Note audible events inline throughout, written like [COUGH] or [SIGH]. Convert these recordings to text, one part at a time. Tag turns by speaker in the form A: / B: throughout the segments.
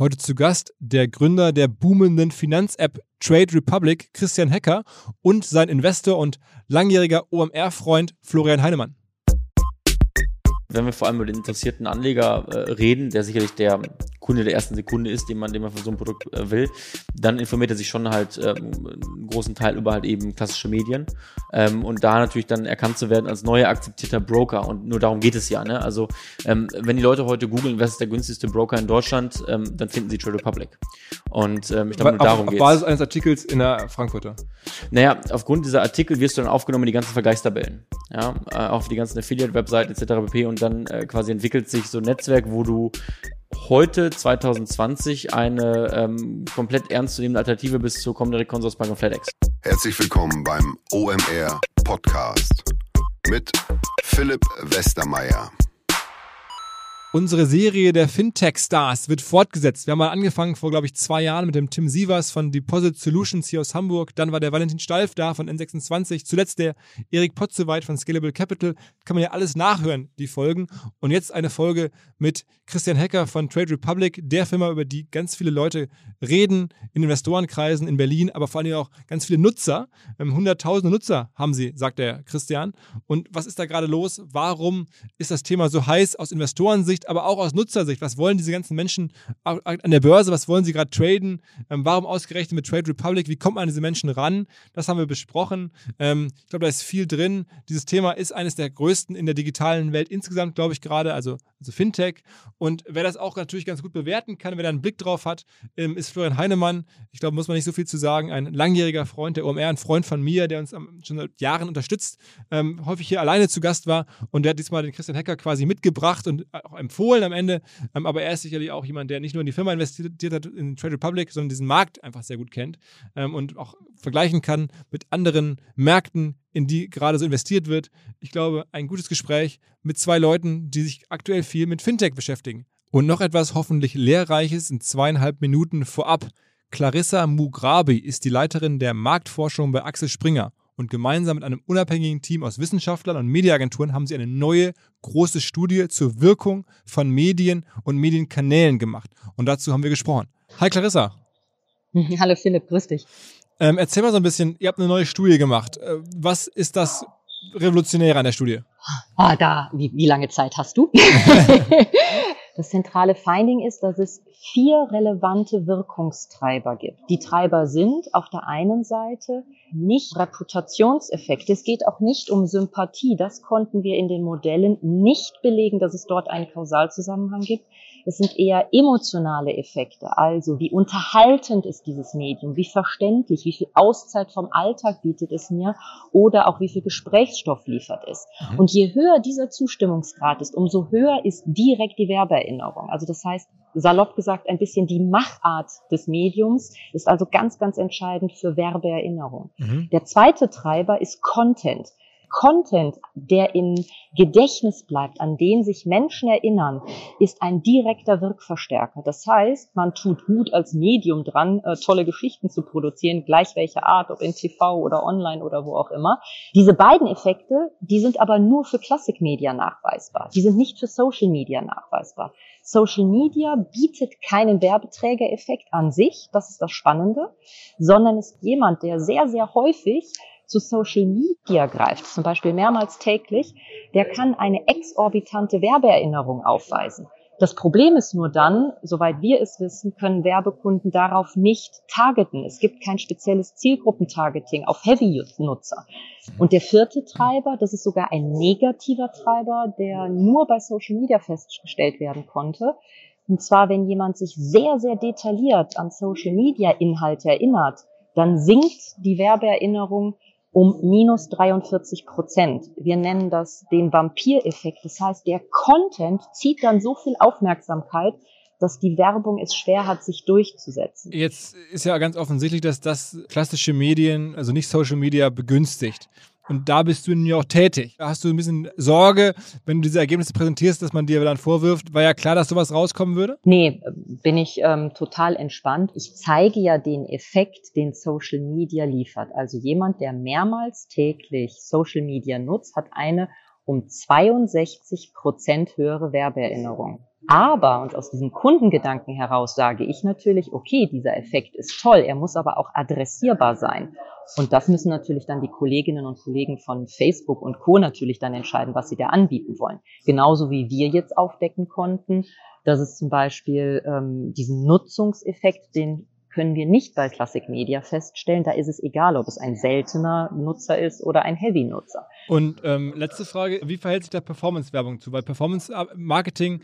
A: Heute zu Gast der Gründer der boomenden Finanz-App Trade Republic, Christian Hecker, und sein Investor und langjähriger OMR-Freund Florian Heinemann
B: wenn wir vor allem über den interessierten Anleger äh, reden, der sicherlich der Kunde der ersten Sekunde ist, den man, den man für so ein Produkt äh, will, dann informiert er sich schon halt ähm, einen großen Teil über halt eben klassische Medien ähm, und da natürlich dann erkannt zu werden als neuer akzeptierter Broker und nur darum geht es ja. Ne? Also ähm, wenn die Leute heute googeln, was ist der günstigste Broker in Deutschland, ähm, dann finden sie Trade Republic. Und ähm, ich glaube, nur darum geht
A: es. Auf Basis eines Artikels in der Frankfurter.
B: Naja, aufgrund dieser Artikel wirst du dann aufgenommen in die ganzen Vergleichstabellen, ja, äh, auf die ganzen Affiliate-Webseiten etc. pp. Und dann äh, quasi entwickelt sich so ein Netzwerk, wo du heute 2020 eine ähm, komplett ernstzunehmende Alternative bis zur kommenden Consorsbank und FedEx.
C: Herzlich willkommen beim OMR Podcast mit Philipp Westermeier.
A: Unsere Serie der Fintech-Stars wird fortgesetzt. Wir haben mal angefangen vor, glaube ich, zwei Jahren mit dem Tim Sievers von Deposit Solutions hier aus Hamburg. Dann war der Valentin Stalf da von N26. Zuletzt der Erik Potzeweit von Scalable Capital. Kann man ja alles nachhören, die Folgen. Und jetzt eine Folge mit Christian Hecker von Trade Republic, der Firma, über die ganz viele Leute reden in Investorenkreisen in Berlin, aber vor allem auch ganz viele Nutzer. Ähm, hunderttausende Nutzer haben sie, sagt der Christian. Und was ist da gerade los? Warum ist das Thema so heiß aus Investorensicht? Sicht, aber auch aus Nutzersicht. Was wollen diese ganzen Menschen an der Börse? Was wollen sie gerade traden? Ähm, warum ausgerechnet mit Trade Republic? Wie kommt man an diese Menschen ran? Das haben wir besprochen. Ähm, ich glaube, da ist viel drin. Dieses Thema ist eines der größten in der digitalen Welt insgesamt, glaube ich, gerade, also, also Fintech. Und wer das auch natürlich ganz gut bewerten kann, wer da einen Blick drauf hat, ähm, ist Florian Heinemann. Ich glaube, muss man nicht so viel zu sagen. Ein langjähriger Freund der OMR, ein Freund von mir, der uns schon seit Jahren unterstützt, ähm, häufig hier alleine zu Gast war. Und der hat diesmal den Christian Hecker quasi mitgebracht und auch empfohlen am Ende. Ähm, aber er ist sicherlich auch jemand, der nicht nur in die Firma investiert hat, in Trade Republic, sondern diesen Markt einfach sehr gut kennt ähm, und auch vergleichen kann mit anderen Märkten, in die gerade so investiert wird. Ich glaube, ein gutes Gespräch mit zwei Leuten, die sich aktuell viel mit Fintech beschäftigen. Und noch etwas hoffentlich Lehrreiches in zweieinhalb Minuten vorab. Clarissa Mugrabi ist die Leiterin der Marktforschung bei Axel Springer und gemeinsam mit einem unabhängigen Team aus Wissenschaftlern und Mediaagenturen haben sie eine neue große Studie zur Wirkung von Medien und Medienkanälen gemacht. Und dazu haben wir gesprochen. Hi Clarissa. [LAUGHS]
D: Hallo Philipp, grüß dich.
A: Ähm, erzähl mal so ein bisschen, ihr habt eine neue Studie gemacht. Äh, was ist das Revolutionäre an der Studie?
D: Ah, da, wie, wie lange Zeit hast du? [LAUGHS] [LAUGHS] das zentrale Finding ist, dass es vier relevante Wirkungstreiber gibt. Die Treiber sind auf der einen Seite nicht Reputationseffekte. Es geht auch nicht um Sympathie. Das konnten wir in den Modellen nicht belegen, dass es dort einen Kausalzusammenhang gibt. Es sind eher emotionale Effekte, also wie unterhaltend ist dieses Medium, wie verständlich, wie viel Auszeit vom Alltag bietet es mir oder auch wie viel Gesprächsstoff liefert es. Mhm. Und je höher dieser Zustimmungsgrad ist, umso höher ist direkt die Werbeerinnerung. Also das heißt, salopp gesagt, ein bisschen die Machart des Mediums ist also ganz, ganz entscheidend für Werbeerinnerung. Mhm. Der zweite Treiber ist Content. Content, der im Gedächtnis bleibt, an den sich Menschen erinnern, ist ein direkter Wirkverstärker. Das heißt, man tut gut als Medium dran, äh, tolle Geschichten zu produzieren, gleich welche Art, ob in TV oder online oder wo auch immer. Diese beiden Effekte, die sind aber nur für Classic Media nachweisbar. Die sind nicht für Social Media nachweisbar. Social Media bietet keinen Werbeträgereffekt an sich, das ist das Spannende, sondern ist jemand, der sehr, sehr häufig zu Social Media greift, zum Beispiel mehrmals täglich, der kann eine exorbitante Werbeerinnerung aufweisen. Das Problem ist nur dann, soweit wir es wissen, können Werbekunden darauf nicht targeten. Es gibt kein spezielles Zielgruppentargeting auf Heavy-Nutzer. Und der vierte Treiber, das ist sogar ein negativer Treiber, der nur bei Social Media festgestellt werden konnte. Und zwar, wenn jemand sich sehr, sehr detailliert an Social Media Inhalte erinnert, dann sinkt die Werbeerinnerung um minus 43 Prozent. Wir nennen das den Vampireffekt. Das heißt, der Content zieht dann so viel Aufmerksamkeit, dass die Werbung es schwer hat, sich durchzusetzen.
A: Jetzt ist ja ganz offensichtlich, dass das klassische Medien, also nicht Social Media, begünstigt. Und da bist du ja auch tätig. Da hast du ein bisschen Sorge, wenn du diese Ergebnisse präsentierst, dass man dir dann vorwirft, war ja klar, dass sowas rauskommen würde?
D: Nee, bin ich ähm, total entspannt. Ich zeige ja den Effekt, den Social Media liefert. Also jemand, der mehrmals täglich Social Media nutzt, hat eine um 62 Prozent höhere Werbeerinnerung. Aber, und aus diesem Kundengedanken heraus sage ich natürlich, okay, dieser Effekt ist toll, er muss aber auch adressierbar sein. Und das müssen natürlich dann die Kolleginnen und Kollegen von Facebook und Co. natürlich dann entscheiden, was sie da anbieten wollen. Genauso wie wir jetzt aufdecken konnten, dass es zum Beispiel ähm, diesen Nutzungseffekt, den können wir nicht bei Classic Media feststellen. Da ist es egal, ob es ein seltener Nutzer ist oder ein Heavy-Nutzer.
A: Und ähm, letzte Frage, wie verhält sich da Performance-Werbung zu? Weil Performance-Marketing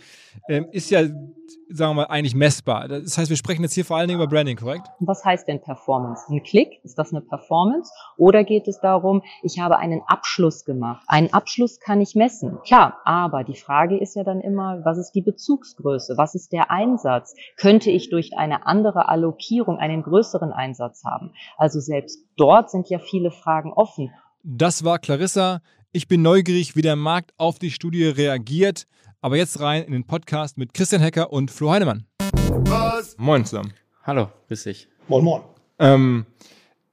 A: ähm, ist ja, sagen wir mal, eigentlich messbar. Das heißt, wir sprechen jetzt hier vor allen Dingen über Branding, korrekt?
D: Was heißt denn Performance? Ein Klick, ist das eine Performance? Oder geht es darum, ich habe einen Abschluss gemacht? Einen Abschluss kann ich messen, klar, aber die Frage ist ja dann immer, was ist die Bezugsgröße? Was ist der Einsatz? Könnte ich durch eine andere Allokierung einen größeren Einsatz haben? Also selbst dort sind ja viele Fragen offen.
A: Das war Clarissa. Ich bin neugierig, wie der Markt auf die Studie reagiert. Aber jetzt rein in den Podcast mit Christian Hecker und Flo Heinemann. Was? Moin zusammen.
B: Hallo, grüß dich.
E: Moin, moin.
A: Ähm,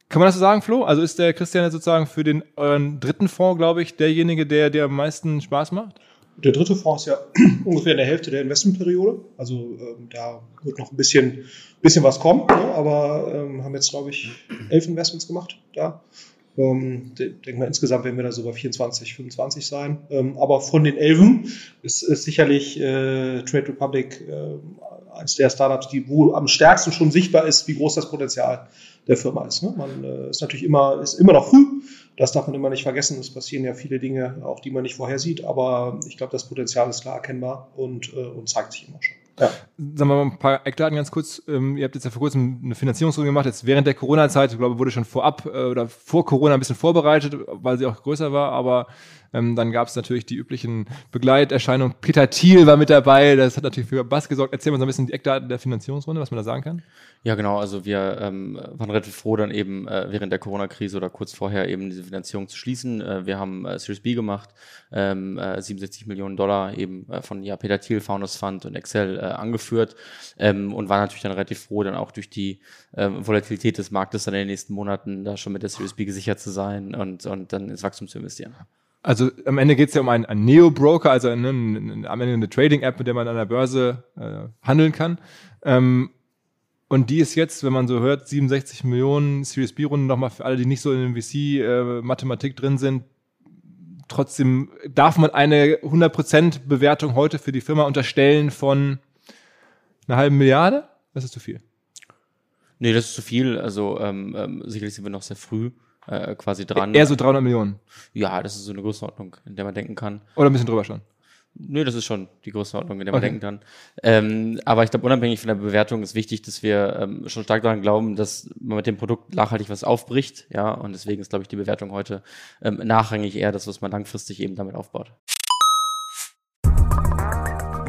A: kann man das so sagen, Flo? Also ist der Christian sozusagen für den euren dritten Fonds, glaube ich, derjenige, der dir am meisten Spaß macht?
E: Der dritte Fonds ist ja [CLEARS THROAT] ungefähr in der Hälfte der Investmentperiode. Also ähm, da wird noch ein bisschen, bisschen was kommen. Ne? Aber ähm, haben jetzt, glaube ich, elf Investments gemacht da. Ähm, denke mal, insgesamt werden wir da so bei 24, 25 sein. Ähm, aber von den Elfen ist, ist sicherlich äh, Trade Republic äh, eines der Startups, die wo am stärksten schon sichtbar ist, wie groß das Potenzial der Firma ist. Ne? Man äh, ist natürlich immer, ist immer noch früh. Das darf man immer nicht vergessen. Es passieren ja viele Dinge, auch die man nicht vorhersieht. Aber ich glaube, das Potenzial ist klar erkennbar und, äh, und zeigt sich immer schon.
A: Ja. Sagen wir mal ein paar Eckdaten ganz kurz. Ähm, ihr habt jetzt ja vor kurzem eine Finanzierungsrunde gemacht, jetzt während der Corona-Zeit, ich glaube, wurde schon vorab äh, oder vor Corona ein bisschen vorbereitet, weil sie auch größer war, aber ähm, dann gab es natürlich die üblichen Begleiterscheinungen. Peter Thiel war mit dabei, das hat natürlich für Bass gesorgt. Erzähl mal so ein bisschen die Eckdaten der Finanzierungsrunde, was man da sagen kann.
B: Ja, genau. Also wir ähm, waren relativ froh, dann eben äh, während der Corona-Krise oder kurz vorher eben diese Finanzierung zu schließen. Äh, wir haben äh, Series B gemacht, ähm, äh, 67 Millionen Dollar eben äh, von ja, Peter Thiel, Founders Fund und Excel äh, angeführt ähm, und waren natürlich dann relativ froh, dann auch durch die ähm, Volatilität des Marktes dann in den nächsten Monaten da schon mit der Series B gesichert zu sein und, und dann ins Wachstum zu investieren.
A: Also am Ende geht es ja um einen, einen Neo-Broker, also eine, eine, am Ende eine Trading-App, mit der man an der Börse äh, handeln kann. Ähm, und die ist jetzt, wenn man so hört, 67 Millionen Series B-Runden nochmal für alle, die nicht so in VC-Mathematik äh, drin sind. Trotzdem darf man eine 100% Bewertung heute für die Firma unterstellen von einer halben Milliarde? Das ist zu viel.
B: Nee, das ist zu viel. Also ähm, ähm, sicherlich sind wir noch sehr früh äh, quasi dran.
A: Eher so 300 Millionen.
B: Ja, das ist so eine Größenordnung, in der man denken kann.
A: Oder ein bisschen drüber schon.
B: Nö, das ist schon die Größenordnung, in der man okay. denken kann. Ähm, aber ich glaube, unabhängig von der Bewertung ist wichtig, dass wir ähm, schon stark daran glauben, dass man mit dem Produkt nachhaltig was aufbricht. Ja, und deswegen ist, glaube ich, die Bewertung heute ähm, nachrangig eher das, was man langfristig eben damit aufbaut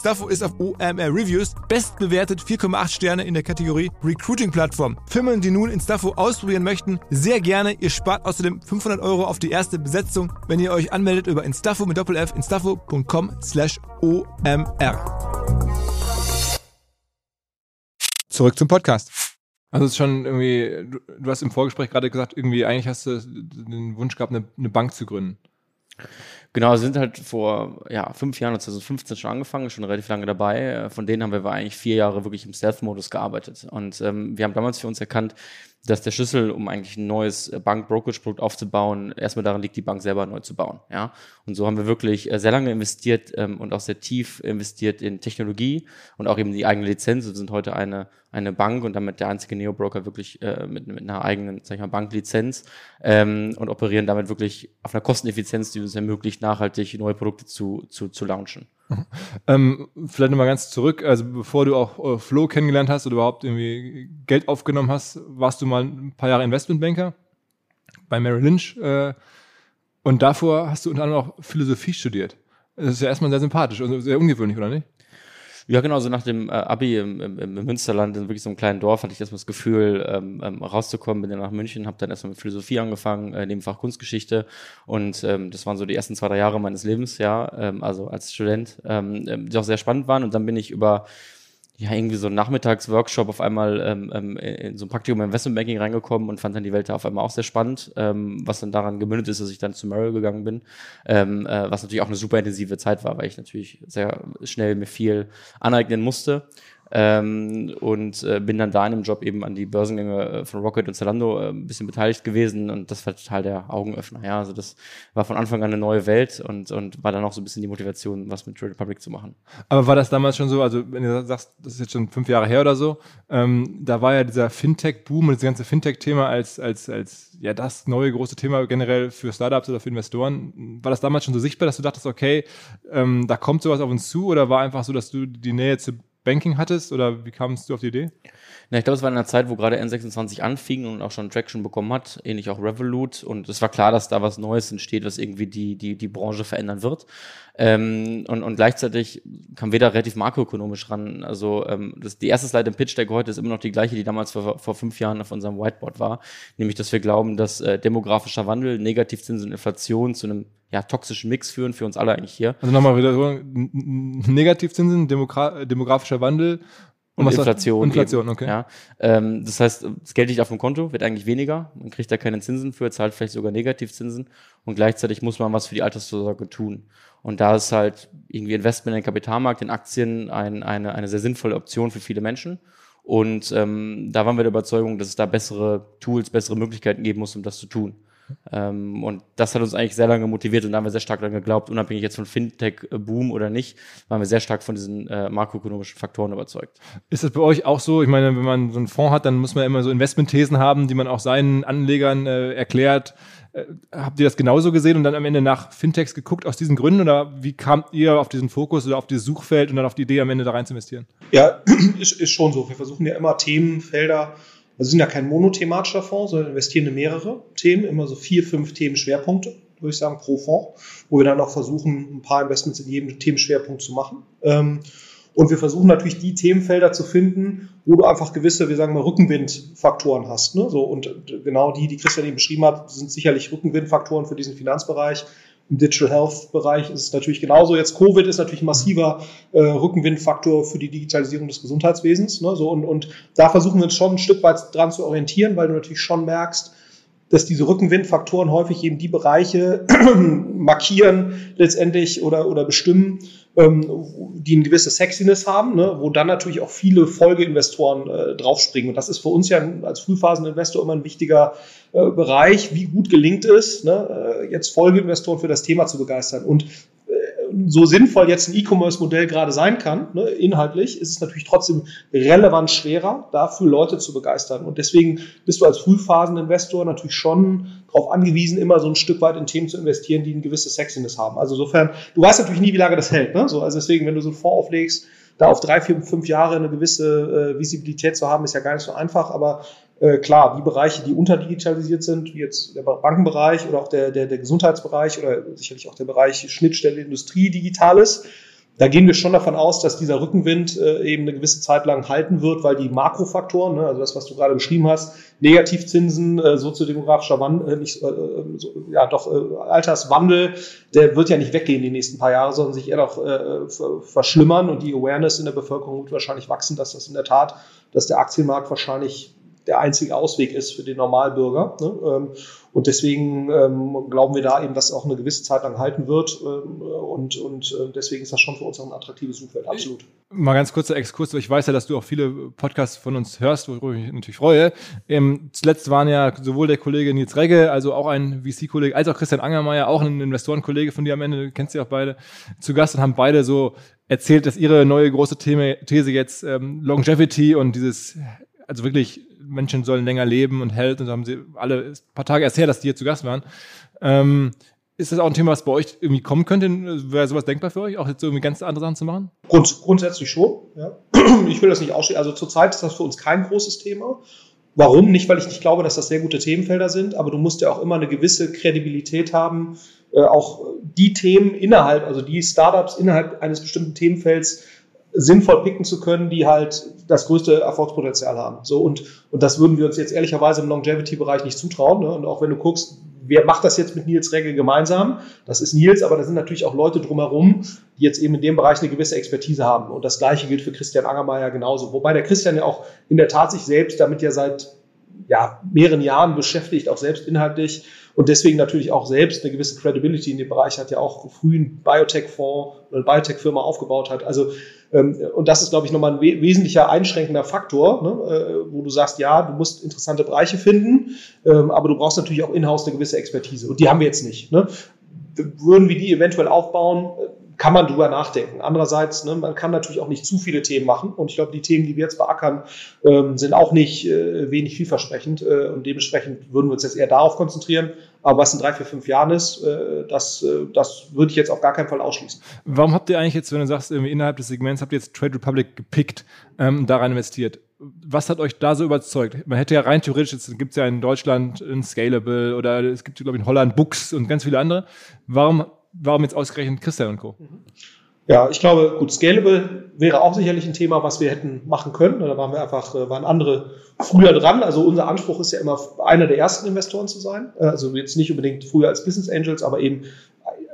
A: Instafo ist auf OMR Reviews bestbewertet 4,8 Sterne in der Kategorie Recruiting Plattform. Firmen, die nun Instafo ausprobieren möchten, sehr gerne. Ihr spart außerdem 500 Euro auf die erste Besetzung, wenn ihr euch anmeldet über Instafo mit Doppel-F instafo.com slash OMR. Zurück zum Podcast. Also es ist schon irgendwie, du, du hast im Vorgespräch gerade gesagt, irgendwie eigentlich hast du den Wunsch gehabt, eine, eine Bank zu gründen.
B: Genau, sind halt vor ja, fünf Jahren, 2015 schon angefangen, schon relativ lange dabei. Äh, von denen haben wir eigentlich vier Jahre wirklich im Stealth-Modus gearbeitet. Und ähm, wir haben damals für uns erkannt, dass der Schlüssel, um eigentlich ein neues äh, Bank-Brokerage-Produkt aufzubauen, erstmal darin liegt, die Bank selber neu zu bauen. Ja? Und so haben wir wirklich äh, sehr lange investiert ähm, und auch sehr tief investiert in Technologie und auch eben die eigene Lizenz. Wir sind heute eine, eine Bank und damit der einzige Neo-Broker wirklich äh, mit, mit einer eigenen, sag ich mal, Banklizenz ähm, und operieren damit wirklich auf einer Kosteneffizienz, die uns ermöglicht, nachhaltig neue Produkte zu, zu, zu launchen.
A: Ähm, vielleicht nochmal ganz zurück, also bevor du auch äh, Flo kennengelernt hast oder überhaupt irgendwie Geld aufgenommen hast, warst du mal ein paar Jahre Investmentbanker bei Merrill Lynch äh, und davor hast du unter anderem auch Philosophie studiert. Das ist ja erstmal sehr sympathisch und sehr ungewöhnlich, oder nicht?
B: Ja, genau, so nach dem äh, Abi im, im, im Münsterland, in wirklich so einem kleinen Dorf, hatte ich erstmal das Gefühl, ähm, ähm, rauszukommen, bin dann nach München, habe dann erstmal mit Philosophie angefangen, äh, neben Fach Kunstgeschichte. Und ähm, das waren so die ersten zwei, drei Jahre meines Lebens, ja, ähm, also als Student, ähm, ähm die auch sehr spannend waren. Und dann bin ich über ja, irgendwie so ein Nachmittagsworkshop auf einmal ähm, ähm, in so ein Praktikum im Investmentbanking reingekommen und fand dann die Welt da auf einmal auch sehr spannend, ähm, was dann daran gemündet ist, dass ich dann zu Merrill gegangen bin, ähm, äh, was natürlich auch eine super intensive Zeit war, weil ich natürlich sehr schnell mir viel aneignen musste ähm, und äh, bin dann da in dem Job eben an die Börsengänge äh, von Rocket und Zalando äh, ein bisschen beteiligt gewesen und das war total der Augenöffner. Ja, also das war von Anfang an eine neue Welt und, und war dann auch so ein bisschen die Motivation, was mit Trade Republic zu machen.
A: Aber war das damals schon so, also wenn du sagst, das ist jetzt schon fünf Jahre her oder so, ähm, da war ja dieser Fintech-Boom und das ganze Fintech-Thema als, als, als ja das neue große Thema generell für Startups oder für Investoren. War das damals schon so sichtbar, dass du dachtest, okay, ähm, da kommt sowas auf uns zu oder war einfach so, dass du die Nähe zu Banking hattest oder wie kamst du auf die Idee?
B: Na, ich glaube, es war in einer Zeit, wo gerade N26 anfing und auch schon Traction bekommen hat, ähnlich auch Revolut. Und es war klar, dass da was Neues entsteht, was irgendwie die, die, die Branche verändern wird. Ähm, und, und gleichzeitig kam wir da relativ makroökonomisch ran. Also ähm, das, die erste Slide im Pitch Deck heute ist immer noch die gleiche, die damals vor, vor fünf Jahren auf unserem Whiteboard war. Nämlich, dass wir glauben, dass äh, demografischer Wandel, Negativzinsen und Inflation zu einem ja, toxischen Mix führen für uns alle eigentlich hier.
A: Also nochmal wieder Negativzinsen, Demogra demografischer Wandel
B: und, und Inflation.
A: Inflation, eben. okay.
B: Ja, ähm, das heißt, das Geld liegt auf dem Konto, wird eigentlich weniger, man kriegt da keine Zinsen für, zahlt vielleicht sogar Negativzinsen und gleichzeitig muss man was für die Altersvorsorge tun. Und da ist halt irgendwie Investment in den Kapitalmarkt, in Aktien ein, eine, eine sehr sinnvolle Option für viele Menschen. Und ähm, da waren wir der Überzeugung, dass es da bessere Tools, bessere Möglichkeiten geben muss, um das zu tun. Ähm, und das hat uns eigentlich sehr lange motiviert und da haben wir sehr stark daran geglaubt, unabhängig jetzt von Fintech-Boom oder nicht, waren wir sehr stark von diesen äh, makroökonomischen Faktoren überzeugt.
A: Ist das bei euch auch so? Ich meine, wenn man so einen Fonds hat, dann muss man immer so Investmentthesen haben, die man auch seinen Anlegern äh, erklärt. Äh, habt ihr das genauso gesehen und dann am Ende nach Fintechs geguckt aus diesen Gründen oder wie kamt ihr auf diesen Fokus oder auf dieses Suchfeld und dann auf die Idee am Ende da rein zu investieren?
E: Ja, [CLEARS THROAT] ist, ist schon so. Wir versuchen ja immer Themenfelder also sind ja kein monothematischer Fonds, sondern investieren in mehrere Themen, immer so vier, fünf Themenschwerpunkte, würde ich sagen, pro Fonds, wo wir dann auch versuchen, ein paar Investments in jedem Themenschwerpunkt zu machen. Ähm, und wir versuchen natürlich die Themenfelder zu finden, wo du einfach gewisse, wir sagen mal, Rückenwindfaktoren hast. Ne? So, und genau die, die Christian eben beschrieben hat, sind sicherlich Rückenwindfaktoren für diesen Finanzbereich. Im Digital Health Bereich ist es natürlich genauso. Jetzt Covid ist natürlich ein massiver äh, Rückenwindfaktor für die Digitalisierung des Gesundheitswesens. Ne? So, und, und da versuchen wir uns schon ein Stück weit dran zu orientieren, weil du natürlich schon merkst, dass diese Rückenwindfaktoren häufig eben die Bereiche [CLEARS THROAT] markieren letztendlich oder, oder bestimmen, die eine gewisse Sexiness haben, ne, wo dann natürlich auch viele Folgeinvestoren äh, draufspringen. Und das ist für uns ja als Frühphaseninvestor immer ein wichtiger äh, Bereich, wie gut gelingt es, ne, äh, jetzt Folgeinvestoren für das Thema zu begeistern. Und so sinnvoll jetzt ein E-Commerce-Modell gerade sein kann, ne, inhaltlich, ist es natürlich trotzdem relevant schwerer, dafür Leute zu begeistern. Und deswegen bist du als Frühphaseninvestor natürlich schon darauf angewiesen, immer so ein Stück weit in Themen zu investieren, die ein gewisses Sexiness haben. Also insofern, du weißt natürlich nie, wie lange das hält. Ne? So, also deswegen, wenn du so einen Fonds auflegst, da auf drei, vier, fünf Jahre eine gewisse äh, Visibilität zu haben, ist ja gar nicht so einfach. Aber äh, klar, die Bereiche, die unterdigitalisiert sind, wie jetzt der Bankenbereich oder auch der, der, der Gesundheitsbereich oder sicherlich auch der Bereich Schnittstelle Industrie Digitales, da gehen wir schon davon aus, dass dieser Rückenwind äh, eben eine gewisse Zeit lang halten wird, weil die Makrofaktoren, ne, also das, was du gerade beschrieben hast, Negativzinsen, äh, soziodemografischer Wandel, äh, nicht, äh, so, ja doch äh, Alterswandel, der wird ja nicht weggehen die nächsten paar Jahre, sondern sich eher noch äh, verschlimmern. Und die Awareness in der Bevölkerung wird wahrscheinlich wachsen, dass das in der Tat, dass der Aktienmarkt wahrscheinlich der einzige Ausweg ist für den Normalbürger. Ne? Ähm, und deswegen ähm, glauben wir da eben, dass es auch eine gewisse Zeit lang halten wird. Ähm, und und äh, deswegen ist das schon für uns auch ein attraktives Suchfeld, absolut.
A: Mal ganz kurzer Exkurs, ich weiß ja, dass du auch viele Podcasts von uns hörst, worüber ich mich natürlich freue. Ähm, zuletzt waren ja sowohl der Kollege Nils Regge, also auch ein VC-Kollege, als auch Christian Angermeier, auch ein Investorenkollege von dir am Ende, du kennst sie auch beide, zu Gast und haben beide so erzählt, dass ihre neue große These jetzt ähm, Longevity und dieses, also wirklich Menschen sollen länger leben und Health und so haben sie alle ein paar Tage erst her, dass die hier zu Gast waren. Ähm, ist das auch ein Thema, was bei euch irgendwie kommen könnte? Wäre sowas denkbar für euch, auch jetzt irgendwie ganz andere Sachen zu machen?
E: Grund, grundsätzlich schon. Ja. [CLEARS THROAT] Ich will das nicht ausschließen. Also zurzeit ist das für uns kein großes Thema. Warum? Nicht, weil ich nicht glaube, dass das sehr gute Themenfelder sind, aber du musst ja auch immer eine gewisse Kredibilität haben, äh, auch die Themen innerhalb, also die Startups innerhalb eines bestimmten Themenfelds sinnvoll picken zu können, die halt das größte Erfolgspotenzial haben. So und und das würden wir uns jetzt ehrlicherweise im Longevity-Bereich nicht zutrauen. Ne? Und auch wenn du guckst, wer macht das jetzt mit Nils Regge gemeinsam? Das ist Nils, aber da sind natürlich auch Leute drumherum, die jetzt eben in dem Bereich eine gewisse Expertise haben. Und das Gleiche gilt für Christian Angermeier genauso. Wobei der Christian ja auch in der Tat sich selbst damit ja seit ja, mehreren Jahren beschäftigt, auch selbst inhaltlich und deswegen natürlich auch selbst eine gewisse Credibility in dem Bereich hat, ja auch früh einen Biotech-Fonds oder Biotech-Firma aufgebaut hat. Also ähm, und das ist, glaube ich, nochmal ein we wesentlicher einschränkender Faktor, ne, äh, wo du sagst, ja, du musst interessante Bereiche finden, ähm, aber du brauchst natürlich auch in-house eine gewisse Expertise. Und die haben wir jetzt nicht. Ne? Würden wir die eventuell aufbauen, kann man drüber nachdenken. Andererseits, ne, man kann natürlich auch nicht zu viele Themen machen. Und ich glaube, die Themen, die wir jetzt beackern, ähm, sind auch nicht äh, wenig vielversprechend. Äh, und dementsprechend würden wir uns jetzt eher darauf konzentrieren. Aber was in drei, vier, fünf Jahren ist, äh, das, äh, das würde ich jetzt auf gar keinen Fall ausschließen.
A: Warum habt ihr eigentlich jetzt, wenn du sagst, irgendwie innerhalb des Segments habt ihr jetzt Trade Republic gepickt, ähm, da rein investiert? Was hat euch da so überzeugt? Man hätte ja rein theoretisch, jetzt gibt ja in Deutschland ein Scalable oder es gibt, glaube ich, in Holland Books und ganz viele andere. Warum warum jetzt ausgerechnet Christian und Co.?
E: Ja, ich glaube, gut, Scalable wäre auch sicherlich ein Thema, was wir hätten machen können. Da waren wir einfach, äh, waren andere früher dran. Also unser Anspruch ist ja immer, einer der ersten Investoren zu sein. Also jetzt nicht unbedingt früher als Business Angels, aber eben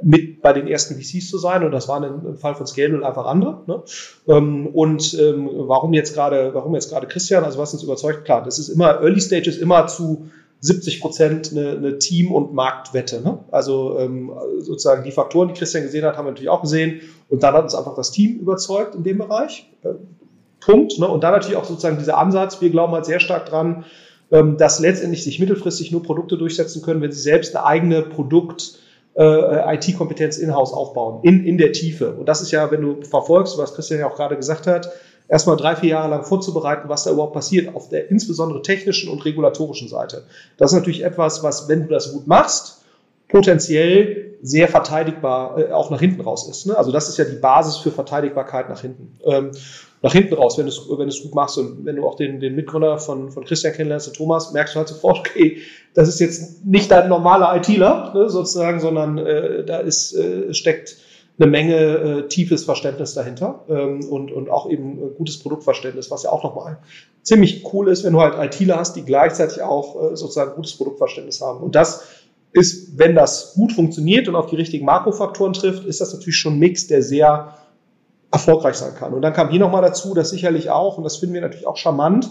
E: mit bei den ersten VCs zu sein. Und das waren im Fall von Scalable einfach andere. Ne? Ähm, und ähm, warum jetzt gerade, warum jetzt gerade Christian? Also was uns überzeugt, klar, das ist immer Early Stages immer zu 70 Prozent eine, eine Team- und Marktwette. Ne? Also ähm, sozusagen die Faktoren, die Christian gesehen hat, haben wir natürlich auch gesehen. Und dann hat uns einfach das Team überzeugt in dem Bereich. Äh, Punkt. Ne? Und dann natürlich auch sozusagen dieser Ansatz. Wir glauben halt sehr stark dran, ähm, dass letztendlich sich mittelfristig nur Produkte durchsetzen können, wenn sie selbst eine eigene Produkt- äh, IT-Kompetenz in-house aufbauen, in, in der Tiefe. Und das ist ja, wenn du verfolgst, was Christian ja auch gerade gesagt hat, erstmal drei, vier Jahre lang vorzubereiten, was da überhaupt passiert, auf der insbesondere technischen und regulatorischen Seite. Das ist natürlich etwas, was, wenn du das gut machst, potenziell sehr verteidigbar äh, auch nach hinten raus ist. Ne? Also das ist ja die Basis für Verteidigbarkeit nach hinten. Ähm, nach hinten raus, wenn du es wenn gut machst und wenn du auch den, den Mitgründer von, von Christian kennenlernst, den Thomas, merkst du halt sofort, [LAUGHS] okay, das ist jetzt nicht dein normaler ITler ne, sozusagen, sondern äh, da ist, äh, steckt eine Menge äh, tiefes Verständnis dahinter ähm, und, und auch eben äh, gutes Produktverständnis, was ja auch nochmal ziemlich cool ist, wenn du halt ITler hast, die gleichzeitig auch äh, sozusagen gutes Produktverständnis haben. Und das ist, wenn das gut funktioniert und auf die richtigen Makrofaktoren trifft, ist das natürlich schon ein Mix, der sehr erfolgreich sein kann. Und dann kam hier nochmal dazu, dass sicherlich auch, und das finden wir natürlich auch charmant,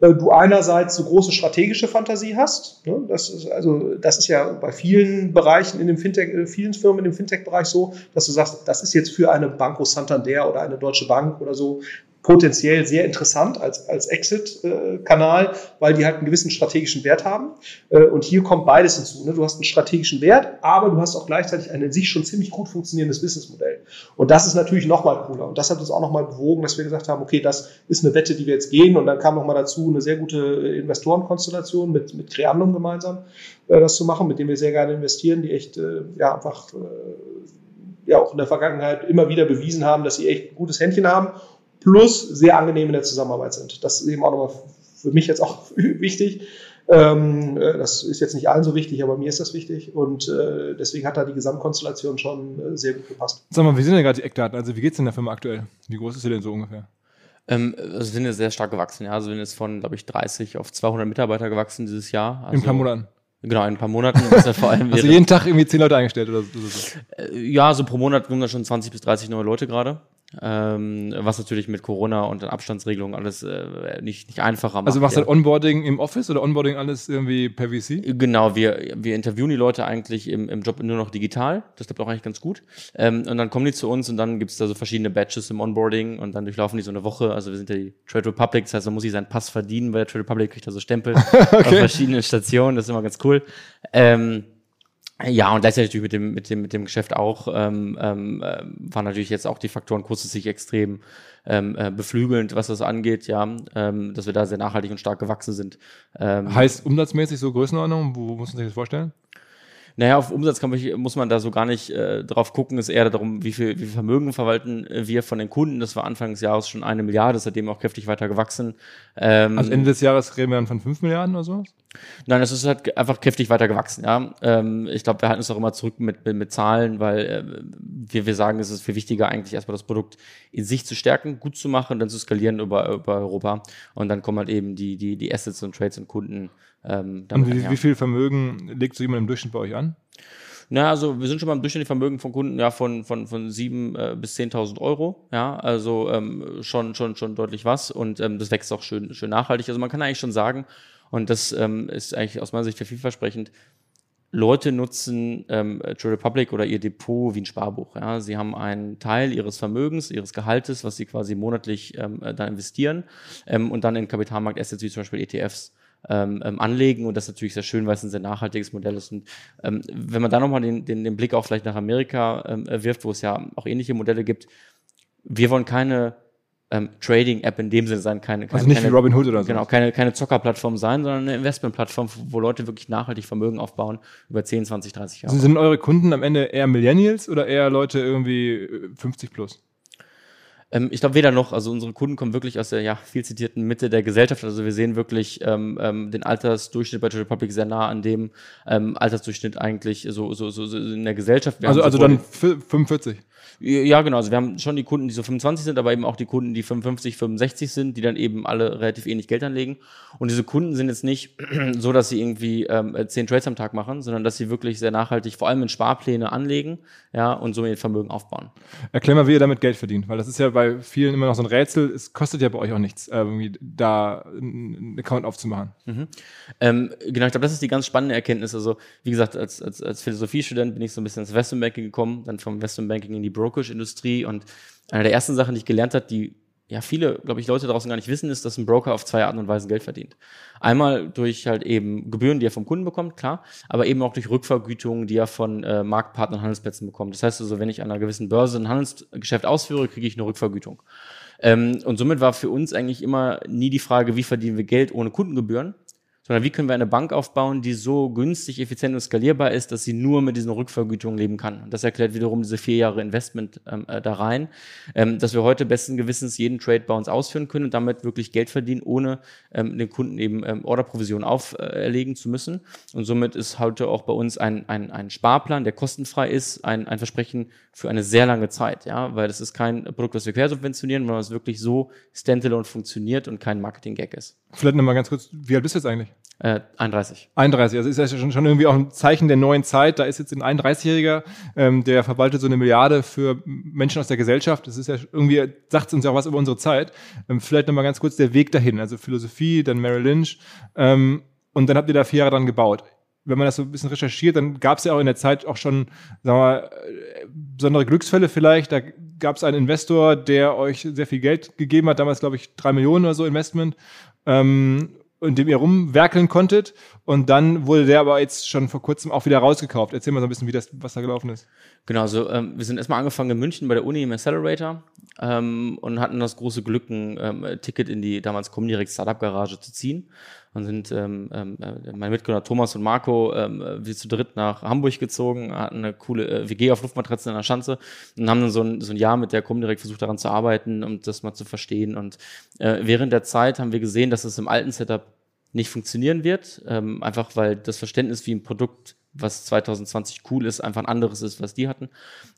E: du einerseits eine große strategische Fantasie hast. Ne? Das ist also, das ist ja bei vielen Bereichen in dem Fintech, äh, vielen Firmen im Fintech-Bereich so, dass du sagst, das ist jetzt für eine Banco Santander oder eine Deutsche Bank oder so potenziell sehr interessant als, als Exit-Kanal, weil die halt einen gewissen strategischen Wert haben. Äh, und hier kommt beides hinzu. Ne? Du hast einen strategischen Wert, aber du hast auch gleichzeitig ein in sich schon ziemlich gut funktionierendes Businessmodell. Und das ist natürlich nochmal cooler. Und das hat uns auch nochmal bewogen, dass wir gesagt haben, okay, das ist eine Wette, die wir jetzt gehen. Und dann kam nochmal dazu eine sehr gute Investorenkonstellation mit, mit Creandum gemeinsam, äh, das zu machen, mit dem wir sehr gerne investieren, die echt äh, ja einfach ja auch in der Vergangenheit immer wieder bewiesen haben, dass sie echt ein gutes Händchen haben plus sehr angenehm in der Zusammenarbeit sind. Das ist eben auch nochmal für mich jetzt auch [LAUGHS] wichtig. Ähm, äh, das ist jetzt nicht allen so wichtig, aber mir ist das wichtig und äh, deswegen hat da die Gesamtkonstellation schon äh, sehr gut gepasst.
A: Sag mal, wie sind denn gerade die Eckdaten? Also wie geht es in der Firma aktuell? Wie groß ist sie denn so ungefähr?
B: Ähm, also sind ja sehr stark gewachsen. Ja. Also wir sind jetzt von, glaube ich, 30 auf 200 Mitarbeiter gewachsen dieses Jahr. Also,
A: in ein paar Monaten.
B: Genau, in ein paar Monaten.
A: vor allem [LAUGHS] Hast du jeden Tag irgendwie 10 Leute eingestellt oder so?
B: Äh, ja, so pro Monat sind da schon 20 bis 30 neue Leute gerade. Ähm, was natürlich mit Corona und den Abstandsregelungen alles äh, nicht, nicht einfacher macht.
A: Also machst du
B: ja.
A: halt Onboarding im Office oder Onboarding alles irgendwie per VC?
B: Genau, wir, wir interviewen die Leute eigentlich im, im Job nur noch digital. Das klappt auch eigentlich ganz gut. Ähm, und dann kommen die zu uns und dann gibt's da so verschiedene Batches im Onboarding und dann durchlaufen die so eine Woche. Also wir sind ja die Trade Republic, das heißt, man muss sich seinen Pass verdienen, weil der Trade Republic kriegt da so Stempel [LAUGHS] auf verschiedenen Stationen. Das ist immer ganz cool. Ähm, ja, und gleichzeitig natürlich mit dem, mit dem, mit dem Geschäft auch, ähm, ähm, äh, waren natürlich jetzt auch die Faktoren kurzfristig extrem ähm, äh, beflügelnd, was das angeht, ja, ähm, dass wir da sehr nachhaltig und stark gewachsen sind. Ähm,
A: Heißt umsatzmäßig so Größenordnung? Wo, wo muss man sich das vorstellen?
B: naja, auf Umsatz kann man, muss man da so gar nicht äh, drauf gucken. Es ist eher darum, wie viel, wie viel Vermögen verwalten wir von den Kunden. Das war Anfang des Jahres schon eine Milliarde, seitdem auch kräftig weiter gewachsen. Ähm,
A: Also Ende des Jahres reden wir dann von 5 Milliarden oder sowas?
B: Nein, das ist halt einfach kräftig weiter gewachsen. Ja, ähm, ich glaube, wir halten uns auch immer zurück mit, mit, mit Zahlen, weil äh, wir, wir sagen, es ist viel wichtiger, eigentlich erstmal das Produkt in sich zu stärken, gut zu machen, dann zu skalieren über, über Europa und dann kommen halt eben die, die, die Assets und Trades und Kunden. Ähm,
A: Und wie, wie viel Vermögen legt so jemand im Durchschnitt bei euch an?
B: Na, also wir sind schon beim durchschnittlichen Vermögen von Kunden ja von von von sieben äh, bis 10.000 Euro, ja, also ähm, schon schon schon deutlich was und ähm, das wächst auch schön schön nachhaltig. Also man kann eigentlich schon sagen und das ähm, ist eigentlich aus meiner Sicht sehr vielversprechend. Leute nutzen ähm, Trade Republic oder ihr Depot wie ein Sparbuch. Ja. Sie haben einen Teil ihres Vermögens, ihres Gehaltes, was sie quasi monatlich ähm, äh, da investieren ähm, und dann in Kapitalmarkt-Assets wie zum Beispiel ETFs ähm, ähm, anlegen. Und das ist natürlich sehr schön, weil es ein sehr nachhaltiges Modell ist. Und ähm, wenn man da nochmal den, den, den Blick auch vielleicht nach Amerika ähm, äh, wirft, wo es ja auch ähnliche Modelle gibt, wir wollen keine ähm, Trading-App in dem Sinne sein, keine, keine
A: Also nicht
B: keine,
A: wie Robin Hood oder so.
B: Genau, keine, keine Zockerplattform sein, sondern eine Investmentplattform, wo Leute wirklich nachhaltig Vermögen aufbauen über 10, 20, 30 Jahre.
A: Sind, sind eure Kunden am Ende eher Millennials oder eher Leute irgendwie äh, 50 plus?
B: Ähm, ich glaube weder noch. Also unsere Kunden kommen wirklich aus der ja, viel zitierten Mitte der Gesellschaft. Also wir sehen wirklich ähm, ähm, den Altersdurchschnitt bei Trade Republic sehr nah an dem ähm, Altersdurchschnitt eigentlich so, so, so, so in der Gesellschaft. Wir
A: Also, also dann f- 45.
B: Ja, genau. Also wir haben schon die Kunden, die so 25 sind, aber eben auch die Kunden, die 55, 65 sind, die dann eben alle relativ ähnlich Geld anlegen. Und diese Kunden sind jetzt nicht [CLEARS THROAT] so, dass sie irgendwie ähm, 10 Trades am Tag machen, sondern dass sie wirklich sehr nachhaltig, vor allem in Sparpläne anlegen, ja, und so ihr Vermögen aufbauen.
A: Erklär mal, wie ihr damit Geld verdient, weil das ist ja bei vielen immer noch so ein Rätsel. Es kostet ja bei euch auch nichts, äh, irgendwie da einen Account aufzumachen.
B: Ähm, genau, ich glaube, das ist die ganz spannende Erkenntnis. Also, wie gesagt, als, als, als Philosophiestudent bin ich so ein bisschen ins Investmentbanking gekommen, dann vom Investmentbanking in die Brokerage-Industrie und eine der ersten Sachen, die ich gelernt habe, die ja viele, glaube ich, Leute draußen gar nicht wissen, ist, dass ein Broker auf zwei Arten und Weisen Geld verdient. Einmal durch halt eben Gebühren, die er vom Kunden bekommt, klar, aber eben auch durch Rückvergütungen, die er von äh, Marktpartnern und Handelsplätzen bekommt. Das heißt also, wenn ich an einer gewissen Börse ein Handelsgeschäft ausführe, kriege ich eine Rückvergütung. Ähm, und somit war für uns eigentlich immer nie die Frage, wie verdienen wir Geld ohne Kundengebühren, sondern wie können wir eine Bank aufbauen, die so günstig, effizient und skalierbar ist, dass sie nur mit diesen Rückvergütungen leben kann. Und das erklärt wiederum diese vier Jahre Investment ähm, äh, da rein, ähm, dass wir heute besten Gewissens jeden Trade bei uns ausführen können und damit wirklich Geld verdienen, ohne ähm, den Kunden eben ähm, Orderprovision auferlegen zu müssen. Und somit ist heute auch bei uns ein, ein, ein Sparplan, der kostenfrei ist, ein, ein Versprechen für eine sehr lange Zeit, ja, weil das ist kein Produkt, das wir quersubventionieren, sondern es wirklich so standalone funktioniert und kein Marketing-Gag ist.
A: Vielleicht nochmal ganz kurz, wie alt bist du jetzt eigentlich?
B: Äh, 31.
A: 31, also ist ja schon, schon irgendwie auch ein Zeichen der neuen Zeit. Da ist jetzt ein 31-Jähriger, ähm, der verwaltet so eine Milliarde für Menschen aus der Gesellschaft. Das ist ja irgendwie, sagt uns ja auch was über unsere Zeit. Ähm, vielleicht nochmal ganz kurz der Weg dahin. Also Philosophie, dann Merrill Lynch. Ähm, und dann habt ihr da vier Jahre dran gebaut. Wenn man das so ein bisschen recherchiert, dann gab es ja auch in der Zeit auch schon, sagen wir mal, äh, besondere Glücksfälle vielleicht. Da gab es einen Investor, der euch sehr viel Geld gegeben hat, damals glaube ich drei Millionen oder so Investment. Ähm, in dem ihr rumwerkeln konntet. Und dann wurde der aber jetzt schon vor kurzem auch wieder rausgekauft. Erzähl mal so ein bisschen, wie das, was da gelaufen ist.
B: Genau, also ähm, wir sind erstmal angefangen in München bei der Uni im Accelerator ähm, und hatten das große Glück, ein ähm, Ticket in die damals Comdirect Startup Garage zu ziehen. Und sind ähm, ähm, äh, mein Mitgründer Thomas und Marco, ähm, äh, wir zu dritt nach Hamburg gezogen, hatten eine coole äh, WG auf Luftmatratzen in der Schanze und haben dann so ein, so ein Jahr mit der Comdirect versucht daran zu arbeiten, um das mal zu verstehen. Und äh, während der Zeit haben wir gesehen, dass es im alten Setup nicht funktionieren wird, ähm, einfach weil das Verständnis, wie ein Produkt was 2020 cool ist, einfach ein anderes ist, was die hatten.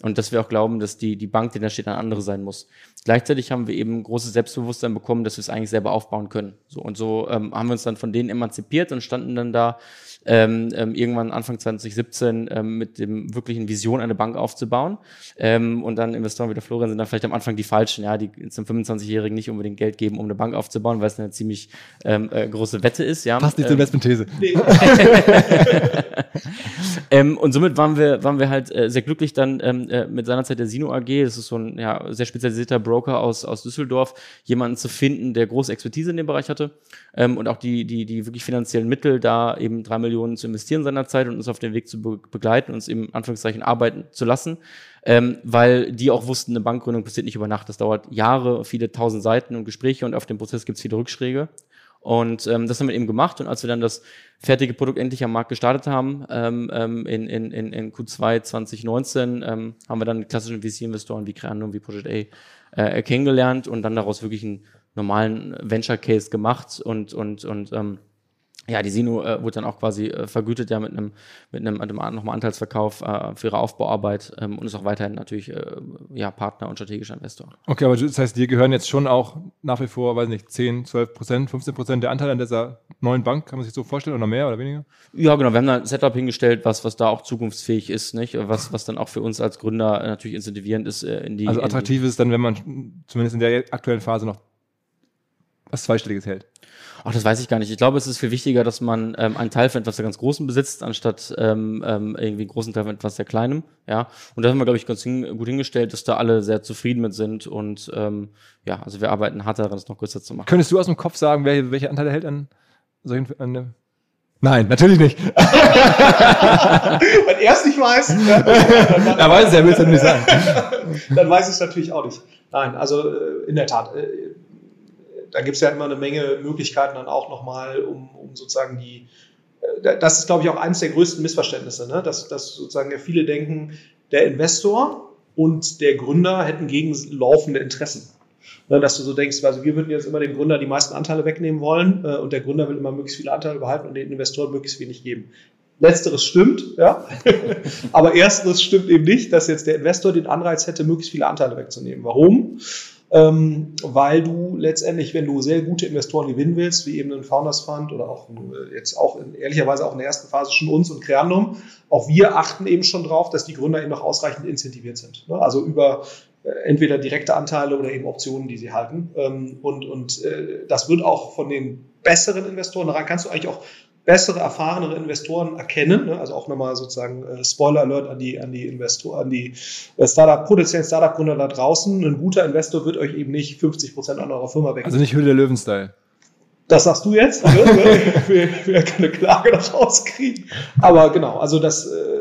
B: Und dass wir auch glauben, dass die, die Bank, die da steht, eine andere sein muss. Gleichzeitig haben wir eben großes Selbstbewusstsein bekommen, dass wir es eigentlich selber aufbauen können. So, und so ähm, haben wir uns dann von denen emanzipiert und standen dann da ähm, ähm, irgendwann Anfang 2017 ähm, mit dem wirklichen Vision, eine Bank aufzubauen. Ähm, und dann Investoren wie der Florian sind dann vielleicht am Anfang die falschen, ja, die zum 25-Jährigen nicht unbedingt Geld geben, um eine Bank aufzubauen, weil es eine ziemlich ähm, äh, große Wette ist. Ja.
A: Passt nicht zur
B: Ähm,
A: Investmentthese. [LAUGHS] [LAUGHS] [LAUGHS]
B: ähm, und somit waren wir, waren wir halt äh, sehr glücklich dann ähm, äh, mit seinerzeit der Sino AG, das ist so ein ja, sehr spezialisierter Broker aus, aus Düsseldorf, jemanden zu finden, der große Expertise in dem Bereich hatte ähm, und auch die, die, die wirklich finanziellen Mittel, da eben drei Millionen zu investieren seinerzeit und uns auf den Weg zu be begleiten, uns in Anführungszeichen arbeiten zu lassen. Ähm, weil die auch wussten, eine Bankgründung passiert nicht über Nacht. Das dauert Jahre, viele tausend Seiten und Gespräche und auf dem Prozess gibt es viele Rückschläge. Und ähm, das haben wir eben gemacht. Und als wir dann das fertige Produkt endlich am Markt gestartet haben, ähm, ähm, in, in, in, in Q2 2019, ähm, haben wir dann klassischen VC-Investoren wie Creandum, wie Project A äh, kennengelernt und dann daraus wirklich einen normalen Venture Case gemacht und, und, und ähm, ja, die Sino äh, wurde dann auch quasi äh, vergütet ja mit einem mit einem, einem nochmal Anteilsverkauf äh, für ihre Aufbauarbeit ähm, und ist auch weiterhin natürlich äh, ja Partner und strategischer Investor.
A: Okay, aber das heißt, dir gehören jetzt schon auch nach wie vor, weiß nicht, 10, 12 Prozent, 15 Prozent der Anteile an dieser neuen Bank, kann man sich so vorstellen, oder mehr oder weniger?
B: Ja, genau. Wir haben da ein Setup hingestellt, was was da auch zukunftsfähig ist, nicht? Was was dann auch für uns als Gründer äh, natürlich incentivierend ist äh, in die
A: Also
B: in die-
A: attraktiv ist dann, wenn man zumindest in der aktuellen Phase noch was Zweistelliges hält.
B: Ach, das weiß ich gar nicht. Ich glaube, es ist viel wichtiger, dass man ähm, einen Teil von etwas sehr ganz Großen besitzt, anstatt ähm, ähm, irgendwie einen großen Teil von etwas sehr Kleinem. Ja, und da haben wir, glaube ich, ganz hin, gut hingestellt, dass da alle sehr zufrieden mit sind. Und ähm, ja, also wir arbeiten hart daran, es noch größer zu machen.
A: Könntest du aus dem Kopf sagen, wer, welche Anteile hält an solchen an, Nein, natürlich nicht.
E: Wenn er es nicht weiß, ja, [LAUGHS] dann,
A: Er weiß es, er will es ja nicht sagen. [LAUGHS]
E: dann weiß ich es natürlich auch nicht. Nein, also äh, in der Tat, äh, da gibt es ja immer eine Menge Möglichkeiten dann auch nochmal, um, um sozusagen die, äh, das ist glaube ich auch eines der größten Missverständnisse, ne? dass, dass sozusagen viele denken, der Investor und der Gründer hätten gegenlaufende Interessen. Ne, dass du so denkst, also wir würden jetzt immer dem Gründer die meisten Anteile wegnehmen wollen äh, und der Gründer will immer möglichst viele Anteile behalten und den Investoren möglichst wenig geben. Letzteres stimmt, ja. [LAUGHS] Aber ersteres stimmt eben nicht, dass jetzt der Investor den Anreiz hätte, möglichst viele Anteile wegzunehmen. Warum? Ähm, weil du letztendlich, wenn du sehr gute Investoren gewinnen willst, wie eben einen Founders Fund oder auch äh, jetzt auch in, ehrlicherweise auch in der ersten Phase schon uns und Creandum, auch wir achten eben schon drauf, dass die Gründer eben noch ausreichend incentiviert sind. Ne? Also über äh, entweder direkte Anteile oder eben Optionen, die sie halten. Ähm, und und äh, das wird auch von den besseren Investoren, daran kannst du eigentlich auch bessere, erfahrenere Investoren erkennen. Ne? Also auch nochmal sozusagen äh, Spoiler Alert an die, an die Investor, an die äh, Startup, potenziellen Startup-Gründer da draußen. Ein guter Investor wird euch eben nicht 50 Prozent an eurer Firma weg.
A: Also nicht Hülle der Löwen-Style.
E: Das sagst du jetzt. Ne? [LAUGHS] wir, wir können eine Klage noch rauskriegen. Aber genau, also das, äh,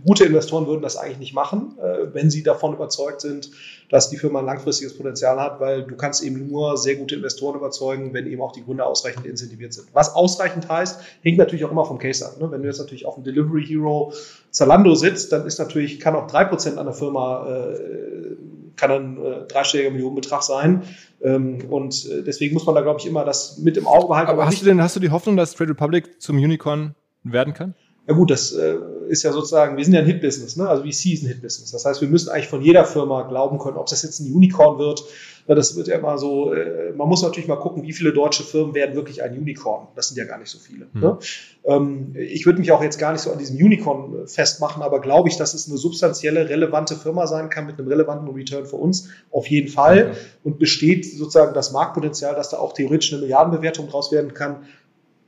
E: gute Investoren würden das eigentlich nicht machen, äh, wenn sie davon überzeugt sind, dass die Firma ein langfristiges Potenzial hat, weil du kannst eben nur sehr gute Investoren überzeugen, wenn eben auch die Gründer ausreichend incentiviert sind. Was ausreichend heißt, hängt natürlich auch immer vom Case ab. Ne? Wenn du jetzt natürlich auf dem Delivery Hero Zalando sitzt, dann ist natürlich, kann auch drei Prozent an der Firma äh, kann ein äh, dreistelliger Millionenbetrag sein. Ähm, und äh, deswegen muss man da, glaube ich, immer das mit im Auge behalten.
A: Aber hast
E: nicht-
A: du denn, hast du die Hoffnung, dass Trade Republic zum Unicorn werden kann?
E: Ja gut, das äh, ist ja sozusagen, wir sind ja ein Hit-Business, ne? also VC ist ein Hit-Business. Das heißt, wir müssen eigentlich von jeder Firma glauben können, ob das jetzt ein Unicorn wird. Na, das wird ja immer so, äh, man muss natürlich mal gucken, wie viele deutsche Firmen werden wirklich ein Unicorn. Das sind ja gar nicht so viele.
A: Hm.
E: Ne? Ähm, ich würde mich auch jetzt gar nicht so an diesem Unicorn äh, festmachen, aber glaube ich, dass es eine substanzielle, relevante Firma sein kann mit einem relevanten Return für uns. Auf jeden Fall.
A: Okay.
E: Und besteht sozusagen das Marktpotenzial, dass da auch theoretisch eine Milliardenbewertung draus werden kann.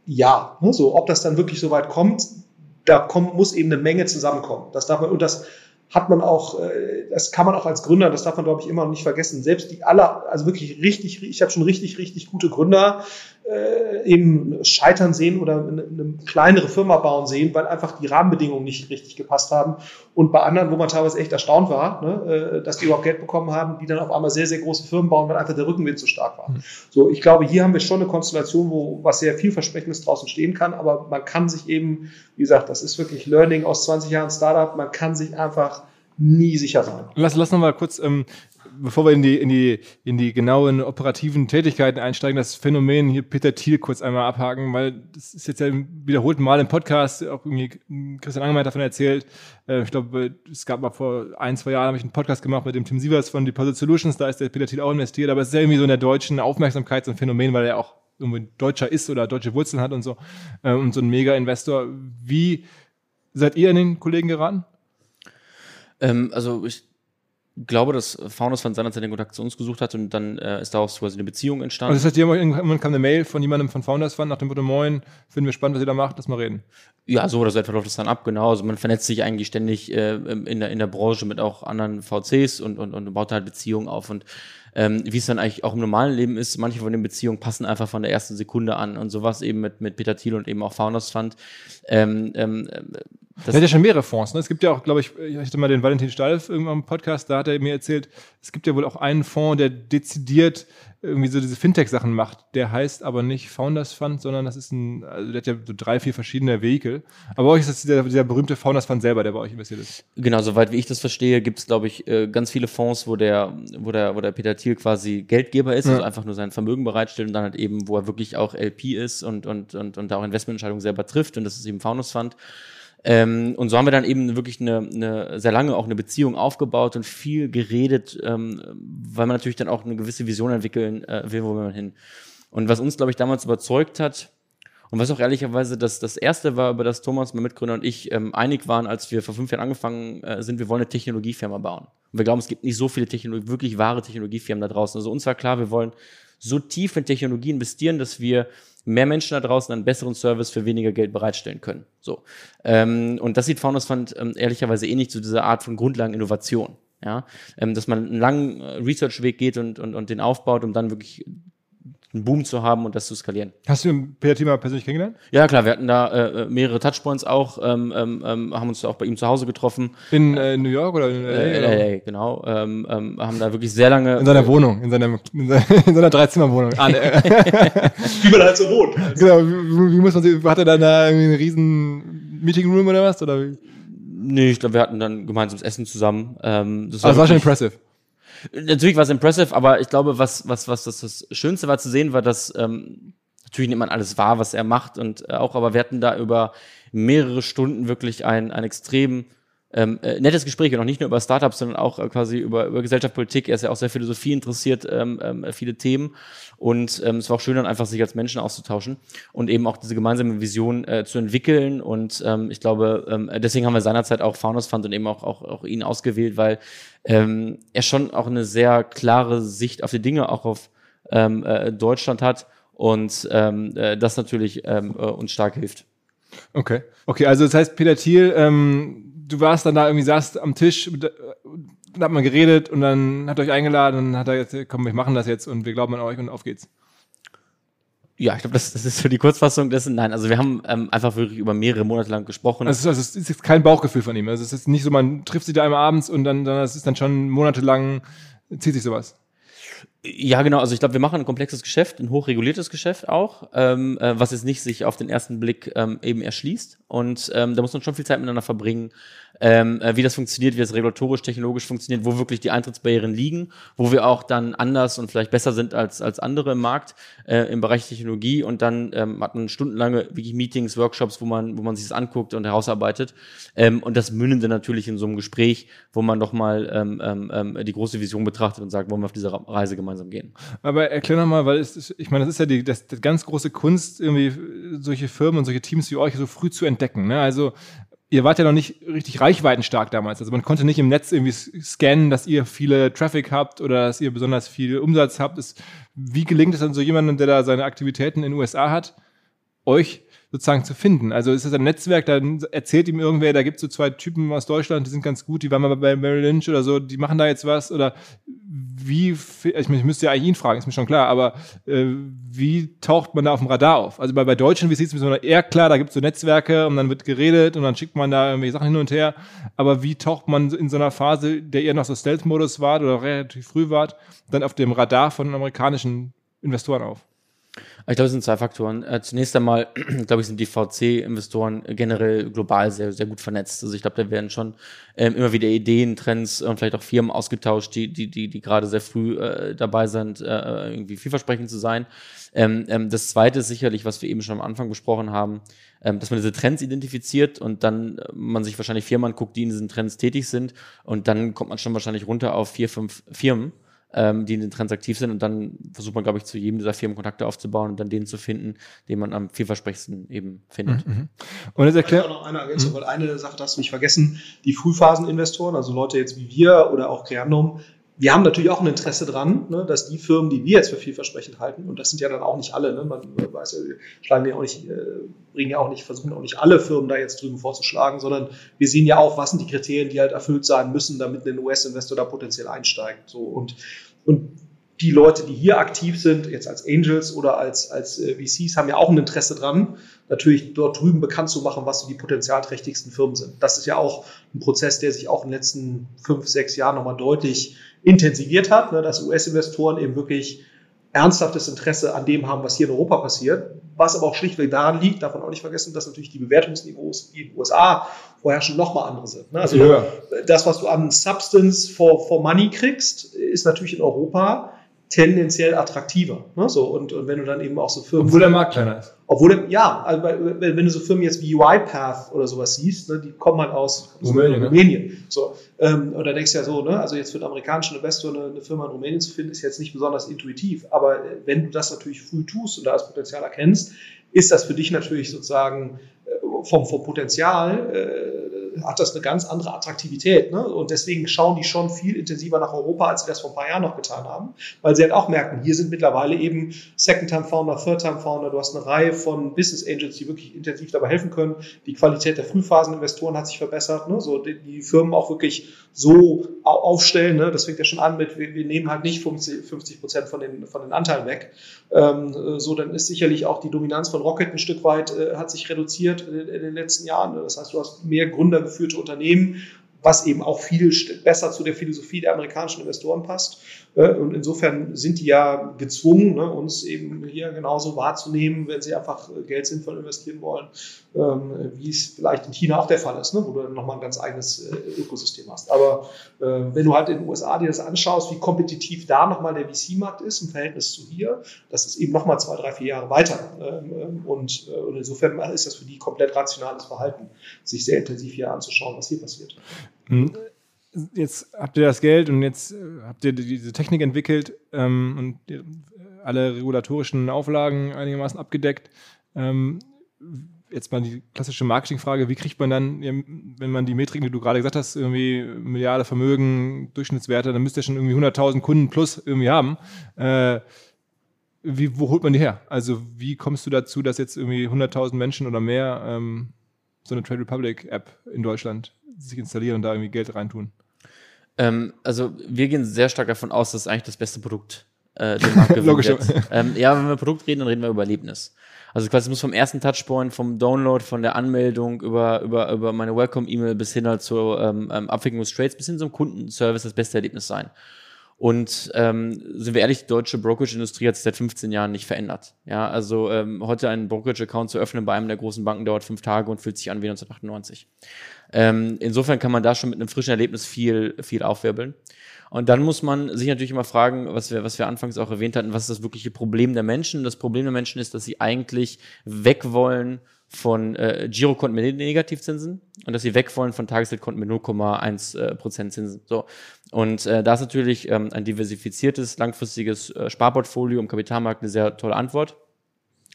E: Ja, ne? so ob das dann wirklich so weit kommt, da kommt, muss eben eine Menge zusammenkommen. Das darf man, und das hat man auch, äh, das kann man auch als Gründer, das darf man, glaube ich, immer noch nicht vergessen. Selbst die aller, also wirklich richtig, ich habe schon richtig, richtig gute Gründer äh, eben scheitern sehen oder eine, eine kleinere Firma bauen sehen, weil einfach die Rahmenbedingungen nicht richtig gepasst haben. Und bei anderen, wo man teilweise echt erstaunt war, ne, äh, dass die überhaupt Geld bekommen haben, die dann auf einmal sehr, sehr große Firmen bauen, weil einfach der Rückenwind zu stark war. So, ich glaube, hier haben wir schon eine Konstellation, wo was sehr vielversprechendes draußen stehen kann, aber man kann sich eben, wie gesagt, das ist wirklich Learning aus 20 Jahren Startup, man kann sich einfach nie sicher sein.
A: Lass, lass noch mal kurz, ähm, bevor wir in die, in die, in die genauen operativen Tätigkeiten einsteigen, das Phänomen hier Peter Thiel kurz einmal abhaken, weil das ist jetzt ja im wiederholten Mal im Podcast, auch irgendwie Christian Angemeyer davon erzählt. Äh, ich glaube, es gab mal vor ein, zwei Jahren, habe ich einen Podcast gemacht mit dem Tim Sievers von Deposit Solutions, da ist der Peter Thiel auch investiert, aber es ist ja irgendwie so in der deutschen Aufmerksamkeit so ein Phänomen, weil er auch irgendwie Deutscher ist oder deutsche Wurzeln hat und so, äh, und so ein Mega-Investor. Wie seid ihr an den Kollegen geraten?
B: Ähm, also ich glaube, dass Faunus von seinerzeit den Kontakt zu uns gesucht hat und dann äh, ist daraus quasi eine Beziehung entstanden.
A: Also das heißt, irgendwann kam eine Mail von jemandem von Founders Fund nach dem Motto, moin, finden wir spannend, was ihr da macht, lass mal reden.
B: Ja, so oder so etwa läuft das dann ab, genau. Also man vernetzt sich eigentlich ständig äh, in, der, in der Branche mit auch anderen VCs und, und, und baut halt Beziehungen auf und ähm, wie es dann eigentlich auch im normalen Leben ist, manche von den Beziehungen passen einfach von der ersten Sekunde an und sowas eben mit, mit Peter Thiel und eben auch Founders Fund. Ähm, ähm,
A: das er hat ja schon mehrere Fonds. Ne? Es gibt ja auch, glaube ich, ich hatte mal den Valentin Stalf irgendwann im Podcast, da hat er mir erzählt, es gibt ja wohl auch einen Fonds, der dezidiert irgendwie so diese Fintech-Sachen macht. Der heißt aber nicht Founders Fund, sondern das ist ein, also der hat ja so drei, vier verschiedene Vehikel. Aber bei euch ist das dieser, dieser berühmte Founders Fund selber, der bei euch investiert ist.
B: Genau, soweit wie ich das verstehe, gibt es, glaube ich, äh, ganz viele Fonds, wo der, wo der, wo der Peter Thiel quasi Geldgeber ist, ja. also einfach nur sein Vermögen bereitstellt und dann halt eben, wo er wirklich auch LP ist und, und, und, und da auch Investmententscheidungen selber trifft. Und das ist eben Founders Fund. Ähm, und so haben wir dann eben wirklich eine, eine sehr lange auch eine Beziehung aufgebaut und viel geredet, ähm, weil man natürlich dann auch eine gewisse Vision entwickeln äh, will, wo will man hin. Und was uns, glaube ich, damals überzeugt hat, und was auch ehrlicherweise das, das erste war, über das Thomas, mein Mitgründer und ich ähm, einig waren, als wir vor fünf Jahren angefangen äh, sind, wir wollen eine Technologiefirma bauen. Und wir glauben, es gibt nicht so viele Technologie, wirklich wahre Technologiefirmen da draußen. Also uns war klar, wir wollen so tief in Technologie investieren, dass wir mehr Menschen da draußen einen besseren Service für weniger Geld bereitstellen können. So. Ähm, und das sieht Founders Fund ähm, ehrlicherweise ähnlich zu dieser Art von Grundlageninnovation. Ja, ähm, dass man einen langen äh, Research-Weg geht und, und, und den aufbaut, um dann wirklich einen Boom zu haben und das zu skalieren.
A: Hast du Peter Thema persönlich kennengelernt?
B: Ja, klar, wir hatten da äh, äh, mehrere Touchpoints auch, ähm, ähm, ähm, haben uns auch bei ihm zu Hause getroffen.
A: In äh, New York oder in LA?
B: Äh, LA, genau. Ähm, ähm, haben da wirklich sehr lange.
A: In seiner Wohnung, in seiner, in seiner, [LAUGHS] in seiner Dreizimmerwohnung. Ah, [LAUGHS]
E: wie man halt so wohnt.
A: Genau, wie, wie muss man sie, hat er dann da irgendwie einen riesen Meeting Room oder was? Oder wie?
B: Nee, ich glaube, wir hatten dann gemeinsames Essen zusammen. Ähm,
A: das war, also war schon impressive.
B: Natürlich war es impressive, aber ich glaube, was, was, was das, das Schönste war zu sehen, war, dass ähm, natürlich nimmt man alles wahr, was er macht und äh, auch, aber wir hatten da über mehrere Stunden wirklich ein, ein extrem ähm, äh, nettes Gespräch und auch nicht nur über Startups, sondern auch äh, quasi über, über Gesellschaft, Politik. Er ist ja auch sehr Philosophie interessiert, ähm, ähm, viele Themen. Und ähm, es war auch schön, dann einfach sich als Menschen auszutauschen und eben auch diese gemeinsame Vision äh, zu entwickeln. Und ähm, ich glaube, ähm, deswegen haben wir seinerzeit auch Founders Fund und eben auch, auch, auch ihn ausgewählt, weil ähm, er schon auch eine sehr klare Sicht auf die Dinge, auch auf ähm, äh, Deutschland hat und ähm, äh, das natürlich ähm, äh, uns stark hilft.
A: Okay. Okay, also das heißt, Peter Thiel, ähm, du warst dann da irgendwie, saßt am Tisch, dann hat man geredet und dann hat euch eingeladen und hat er jetzt, komm, wir machen das jetzt und wir glauben an euch und auf geht's.
B: Ja, ich glaube, das, das ist so die Kurzfassung dessen. Nein, also wir haben ähm, einfach wirklich über mehrere Monate lang gesprochen.
A: Also, also es ist jetzt kein Bauchgefühl von ihm. Also es ist nicht so, man trifft sich da einmal abends und dann, dann es ist dann schon monatelang, zieht sich sowas.
B: Ja, genau. Also ich glaube, wir machen ein komplexes Geschäft, ein hochreguliertes Geschäft auch, ähm, äh, was jetzt nicht sich auf den ersten Blick ähm, eben erschließt. Und ähm, da muss man schon viel Zeit miteinander verbringen, ähm, äh, wie das funktioniert, wie das regulatorisch, technologisch funktioniert, wo wirklich die Eintrittsbarrieren liegen, wo wir auch dann anders und vielleicht besser sind als, als andere im Markt äh, im Bereich Technologie. Und dann ähm, hat man stundenlange wirklich Meetings, Workshops, wo man, wo man sich das anguckt und herausarbeitet. Ähm, und das mündende natürlich in so einem Gespräch, wo man doch mal ähm, ähm, ähm, die große Vision betrachtet und sagt, wollen wir auf diese Reise gemeinsam gehen.
A: Aber erklär nochmal, weil ist, ich meine, das ist ja die, das, das ganz große Kunst, irgendwie solche Firmen und solche Teams wie euch so früh zu entdecken. Ne? Also ihr wart ja noch nicht richtig reichweitenstark damals. Also man konnte nicht im Netz irgendwie scannen, dass ihr viele Traffic habt oder dass ihr besonders viel Umsatz habt. Wie gelingt es dann so jemandem, der da seine Aktivitäten in den USA hat, euch sozusagen zu finden. Also ist das ein Netzwerk, dann erzählt ihm irgendwer, da gibt es so zwei Typen aus Deutschland, die sind ganz gut, die waren mal bei Merrill Lynch oder so, die machen da jetzt was oder wie, ich, ich müsste ja eigentlich ihn fragen, ist mir schon klar, aber äh, wie taucht man da auf dem Radar auf? Also bei, bei Deutschen, wie sieht es mir eher klar, da gibt es so Netzwerke und dann wird geredet und dann schickt man da irgendwelche Sachen hin und her, aber wie taucht man in so einer Phase, der eher noch so Stealth-Modus wart oder relativ früh wart, dann auf dem Radar von amerikanischen Investoren auf?
B: Ich glaube, es sind zwei Faktoren. Äh, zunächst einmal, [CLEARS THROAT] glaube ich, sind die VC-Investoren generell global sehr, sehr gut vernetzt. Also ich glaube, da werden schon ähm, immer wieder Ideen, Trends und vielleicht auch Firmen ausgetauscht, die, die, die, die gerade sehr früh äh, dabei sind, äh, irgendwie vielversprechend zu sein. Ähm, ähm, das zweite ist sicherlich, was wir eben schon am Anfang besprochen haben, ähm, dass man diese Trends identifiziert und dann man sich wahrscheinlich Firmen anguckt, die in diesen Trends tätig sind und dann kommt man schon wahrscheinlich runter auf vier, fünf Firmen ähm, die in den Trends aktiv sind und dann versucht man, glaube ich, zu jedem dieser Firmen Kontakte aufzubauen und dann den zu finden, den man am vielversprechendsten eben findet. Mhm.
E: Und jetzt erklärt noch eine Ergänzung, mhm. weil eine Sache darfst du nicht vergessen, die Frühphaseninvestoren, also Leute jetzt wie wir oder auch Creandum, wir haben natürlich auch ein Interesse dran, ne, dass die Firmen, die wir jetzt für vielversprechend halten, und das sind ja dann auch nicht alle, ne, man weiß ja, wir schlagen ja auch nicht, äh, bringen ja auch nicht, versuchen auch nicht alle Firmen da jetzt drüben vorzuschlagen, sondern wir sehen ja auch, was sind die Kriterien, die halt erfüllt sein müssen, damit ein US-Investor da potenziell einsteigt. So und und die Leute, die hier aktiv sind, jetzt als Angels oder als, als äh, VCs, haben ja auch ein Interesse dran, natürlich dort drüben bekannt zu machen, was so die potenzialträchtigsten Firmen sind. Das ist ja auch ein Prozess, der sich auch in den letzten fünf, sechs Jahren nochmal deutlich intensiviert hat, ne, dass US-Investoren eben wirklich ernsthaftes Interesse an dem haben, was hier in Europa passiert, was aber auch schlichtweg daran liegt, davon auch nicht vergessen, dass natürlich die Bewertungsniveaus in den USA vorher schon nochmal andere sind. Ne? Also ja. das, was du an Substance for, for Money kriegst, ist natürlich in Europa tendenziell attraktiver. Ne? So, und, und wenn du dann eben auch so Firmen.
A: Obwohl der Markt kleiner ist.
E: Obwohl, der, ja, also wenn, wenn du so Firmen jetzt wie UiPath oder sowas siehst, ne, die kommen halt aus Rumänien. Ne? Rumänien. So, ähm, und da denkst du ja so, ne, also jetzt für einen amerikanischen Investor eine, eine Firma in Rumänien zu finden, ist jetzt nicht besonders intuitiv. Aber wenn du das natürlich früh tust und da das Potenzial erkennst, ist das für dich natürlich sozusagen äh, vom, vom Potenzial äh, hat das eine ganz andere Attraktivität. Ne? Und deswegen schauen die schon viel intensiver nach Europa, als sie das vor ein paar Jahren noch getan haben, weil sie halt auch merken, hier sind mittlerweile eben Second-Time-Founder, Third-Time-Founder, du hast eine Reihe von Business Angels, die wirklich intensiv dabei helfen können. Die Qualität der Frühphaseninvestoren hat sich verbessert, ne? so die, die Firmen auch wirklich so aufstellen. Ne? Das fängt ja schon an mit, wir, wir nehmen halt nicht 50 Prozent von den, von den Anteilen weg. Ähm, so, dann ist sicherlich auch die Dominanz von Rocket ein Stück weit, äh, hat sich reduziert in, in den letzten Jahren. Das heißt, du hast mehr Gründer geführte Unternehmen, was eben auch viel besser zu der Philosophie der amerikanischen Investoren passt. Äh, und insofern sind die ja gezwungen, ne, uns eben hier genauso wahrzunehmen, wenn sie einfach äh, Geld sinnvoll investieren wollen, wie es vielleicht in China auch der Fall ist, ne, wo du dann nochmal ein ganz eigenes äh, Ökosystem hast. Aber wenn du halt in den USA dir das anschaust, wie kompetitiv da nochmal der VC-Markt ist im Verhältnis zu hier, das ist eben nochmal zwei, drei, vier Jahre weiter. Ähm, und, insofern ist das für die komplett rationales Verhalten, sich sehr intensiv hier anzuschauen, was hier passiert.
A: Hm jetzt habt ihr das Geld und jetzt äh, habt ihr diese Technik entwickelt ähm, und alle regulatorischen Auflagen einigermaßen abgedeckt. Jetzt mal die klassische Marketingfrage, wie kriegt man dann, wenn man die Metriken, die du gerade gesagt hast, irgendwie Milliarde Vermögen, Durchschnittswerte, dann müsst ihr schon irgendwie 100.000 Kunden plus irgendwie haben. Äh, wie, wo holt man die her? Also wie kommst du dazu, dass jetzt irgendwie 100.000 Menschen oder mehr ähm, so eine Trade Republic App in Deutschland sich installieren und da irgendwie Geld reintun?
B: Ähm, also wir gehen sehr stark davon aus, dass eigentlich das beste Produkt äh, den Markt. [LAUGHS] Logisch. Ähm, ja, wenn wir Produkt reden, dann reden wir über Erlebnis. Also quasi muss vom ersten Touchpoint, vom Download, von der Anmeldung über, über, über meine Welcome-E-Mail bis hin halt zur ähm, ähm, Abwicklung des Trades bis hin zum Kundenservice das beste Erlebnis sein. Und ähm, sind wir ehrlich, die deutsche Brokerage-Industrie hat sich seit 15 Jahren nicht verändert. Ja, also ähm, heute einen Brokerage-Account zu öffnen bei einem der großen Banken dauert fünf Tage und fühlt sich an wie 1998. Ähm, insofern kann man da schon mit einem frischen Erlebnis viel, viel aufwirbeln. Und dann muss man sich natürlich immer fragen, was wir, was wir anfangs auch erwähnt hatten, was ist das wirkliche Problem der Menschen? Das Problem der Menschen ist, dass sie eigentlich weg wollen von äh, Girokonten mit Negativzinsen und dass sie weg wollen von Tagesgeldkonten mit 0,1 äh, Prozent Zinsen. So. Und äh, da ist natürlich ähm, ein diversifiziertes, langfristiges äh, Sparportfolio im Kapitalmarkt eine sehr tolle Antwort.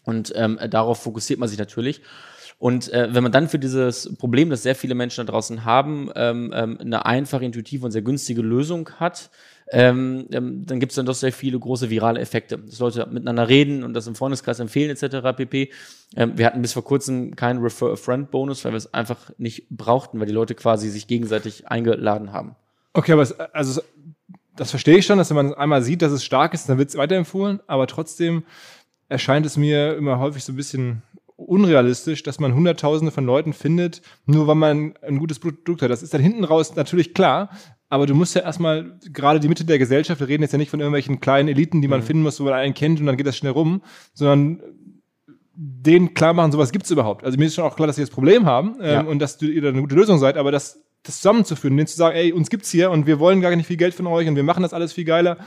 B: Und ähm, darauf fokussiert man sich natürlich. Und äh, wenn man dann für dieses Problem, das sehr viele Menschen da draußen haben, ähm, ähm, eine einfache, intuitive und sehr günstige Lösung hat, ähm, ähm, dann gibt es dann doch sehr viele große virale Effekte. Dass Leute miteinander reden und das im Freundeskreis empfehlen etc. pp. Ähm, wir hatten bis vor kurzem keinen Refer-a-Friend-Bonus, weil wir es einfach nicht brauchten, weil die Leute quasi sich gegenseitig eingeladen haben.
A: Okay, aber es, also das verstehe ich schon, dass wenn man einmal sieht, dass es stark ist, dann wird es weiterempfohlen, aber trotzdem erscheint es mir immer häufig so ein bisschen unrealistisch, dass man Hunderttausende von Leuten findet, nur weil man ein gutes Produkt hat. Das ist dann hinten raus natürlich klar, aber du musst ja erstmal gerade die Mitte der Gesellschaft, wir reden jetzt ja nicht von irgendwelchen kleinen Eliten, die man
B: Mhm.
A: finden muss, wo man einen kennt und dann geht das schnell rum, sondern denen klar machen, sowas gibt's überhaupt. Also mir ist schon auch klar, dass sie das Problem haben ähm,
B: Ja.
A: und dass du, ihr da eine gute Lösung seid, aber das, das zusammenzuführen, denen zu sagen, ey, uns gibt's hier und wir wollen gar nicht viel Geld von euch und wir machen das alles viel geiler.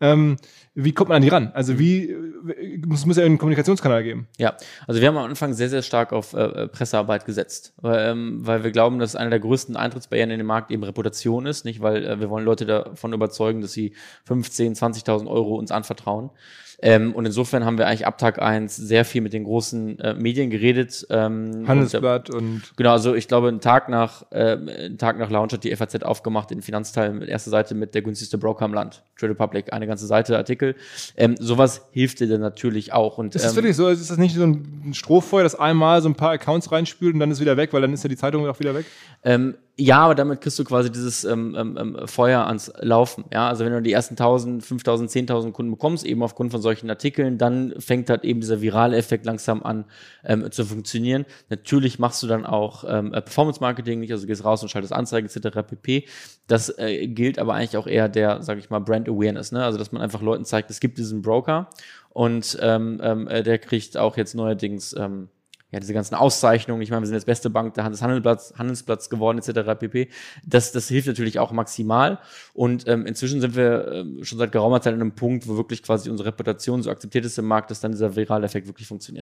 A: Ähm, wie kommt man an die ran? Also wie, äh, es muss ja einen Kommunikationskanal geben.
B: Ja, also wir haben am Anfang sehr, sehr stark auf äh, Pressearbeit gesetzt, weil, ähm, weil wir glauben, dass eine der größten Eintrittsbarrieren in den Markt eben Reputation ist, nicht? Weil äh, wir wollen Leute davon überzeugen, dass sie 15, 20.000 Euro uns anvertrauen. Ähm, und insofern haben wir eigentlich ab Tag eins sehr viel mit den großen äh, Medien geredet. Ähm,
A: Handelsblatt und,
B: Genau, also ich glaube, einen Tag nach, äh, einen Tag nach Launch hat die FAZ aufgemacht, den Finanzteil mit erster Seite mit der günstigste Broker im Land, Trade Republic, eine ganze Seite Artikel. Ähm, sowas hilft dir dann natürlich auch. Und,
A: ist das
B: ähm,
A: wirklich so? Ist das nicht so ein Strohfeuer, das einmal so ein paar Accounts reinspült und dann ist wieder weg, weil dann ist ja die Zeitung auch wieder weg?
B: Ja, aber damit kriegst du quasi dieses ähm, ähm, ähm, Feuer ans Laufen. Ja, also wenn du die ersten 1000, 5000, 10.000 Kunden bekommst, eben aufgrund von solchen Artikeln, dann fängt halt eben dieser virale Effekt langsam an ähm, zu funktionieren. Natürlich machst du dann auch ähm, äh, Performance-Marketing, nicht, also gehst raus und schaltest Anzeigen etc. pp. Das äh, gilt aber eigentlich auch eher der, sage ich mal, Brand Awareness, ne? Also dass man einfach Leuten zeigt, es gibt diesen Broker und ähm, ähm, äh, der kriegt auch jetzt neuerdings ähm, ja, diese ganzen Auszeichnungen, ich meine, wir sind jetzt beste Bank des Handelsplatz, Handelsplatz geworden, etc. pp. Das, das hilft natürlich auch maximal. Und ähm, inzwischen sind wir ähm, schon seit geraumer Zeit an einem Punkt, wo wirklich quasi unsere Reputation so akzeptiert ist im Markt, dass dann dieser virale Effekt wirklich funktioniert.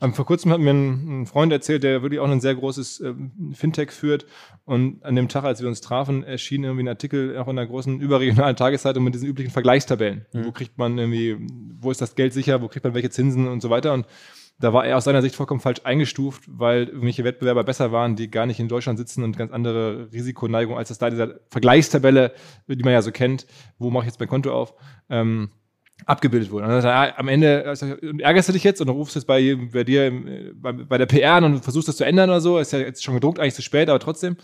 A: Ähm, Vor kurzem hat mir ein, ein Freund erzählt, der wirklich auch ein sehr großes ähm, Fintech führt. Und an dem Tag, als wir uns trafen, erschien irgendwie ein Artikel auch in einer großen überregionalen Tageszeitung mit diesen üblichen Vergleichstabellen.
B: Mhm.
A: Wo kriegt man irgendwie, wo ist das Geld sicher, wo kriegt man welche Zinsen und so weiter. Und da war er aus seiner Sicht vollkommen falsch eingestuft, weil irgendwelche Wettbewerber besser waren, die gar nicht in Deutschland sitzen und ganz andere Risikoneigung als das da dieser Vergleichstabelle, die man ja so kennt, wo mache ich jetzt mein Konto auf, ähm, abgebildet wurde. Und dann am Ende äh, ärgerst du dich jetzt und rufst jetzt bei, bei dir äh, bei, bei der PR und versuchst das zu ändern oder so. Ist ja jetzt schon gedruckt, eigentlich zu spät, aber trotzdem.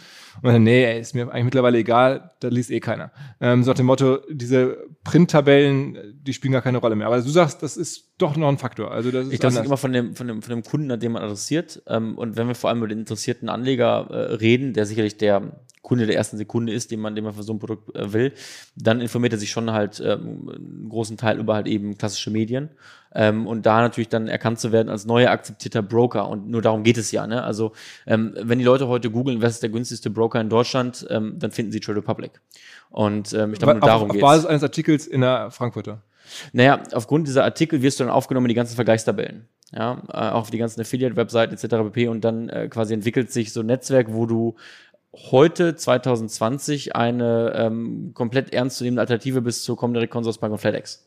A: Und dann, nee, ist mir eigentlich mittlerweile egal, da liest eh keiner. Ähm, so nach dem Motto, diese Printtabellen, die spielen gar keine Rolle mehr. Aber du sagst, das ist doch noch ein Faktor. Also das ist
B: Ich glaube, es immer von dem, von, dem, von dem Kunden, an dem man adressiert. Ähm, und wenn wir vor allem über den interessierten Anleger äh, reden, der sicherlich der Kunde der ersten Sekunde ist, den man, den man für so ein Produkt äh, will, dann informiert er sich schon halt ähm, einen großen Teil über halt eben klassische Medien. Ähm, und da natürlich dann erkannt zu werden als neuer akzeptierter Broker. Und nur darum geht es ja. Ne? Also ähm, wenn die Leute heute googeln, was ist der günstigste Broker in Deutschland, ähm, dann finden sie Trade Republic. Und ähm, ich glaube, nur
A: auf,
B: darum
A: auf
B: geht's.
A: Basis eines Artikels in der Frankfurter.
B: Naja, aufgrund dieser Artikel wirst du dann aufgenommen in die ganzen Vergleichstabellen. Ja, äh, auch auf die ganzen Affiliate-Webseiten etc. pp. Und dann äh, quasi entwickelt sich so ein Netzwerk, wo du heute 2020 eine ähm, komplett ernstzunehmende Alternative bist zur Comdirect Consorsbank und FedEx.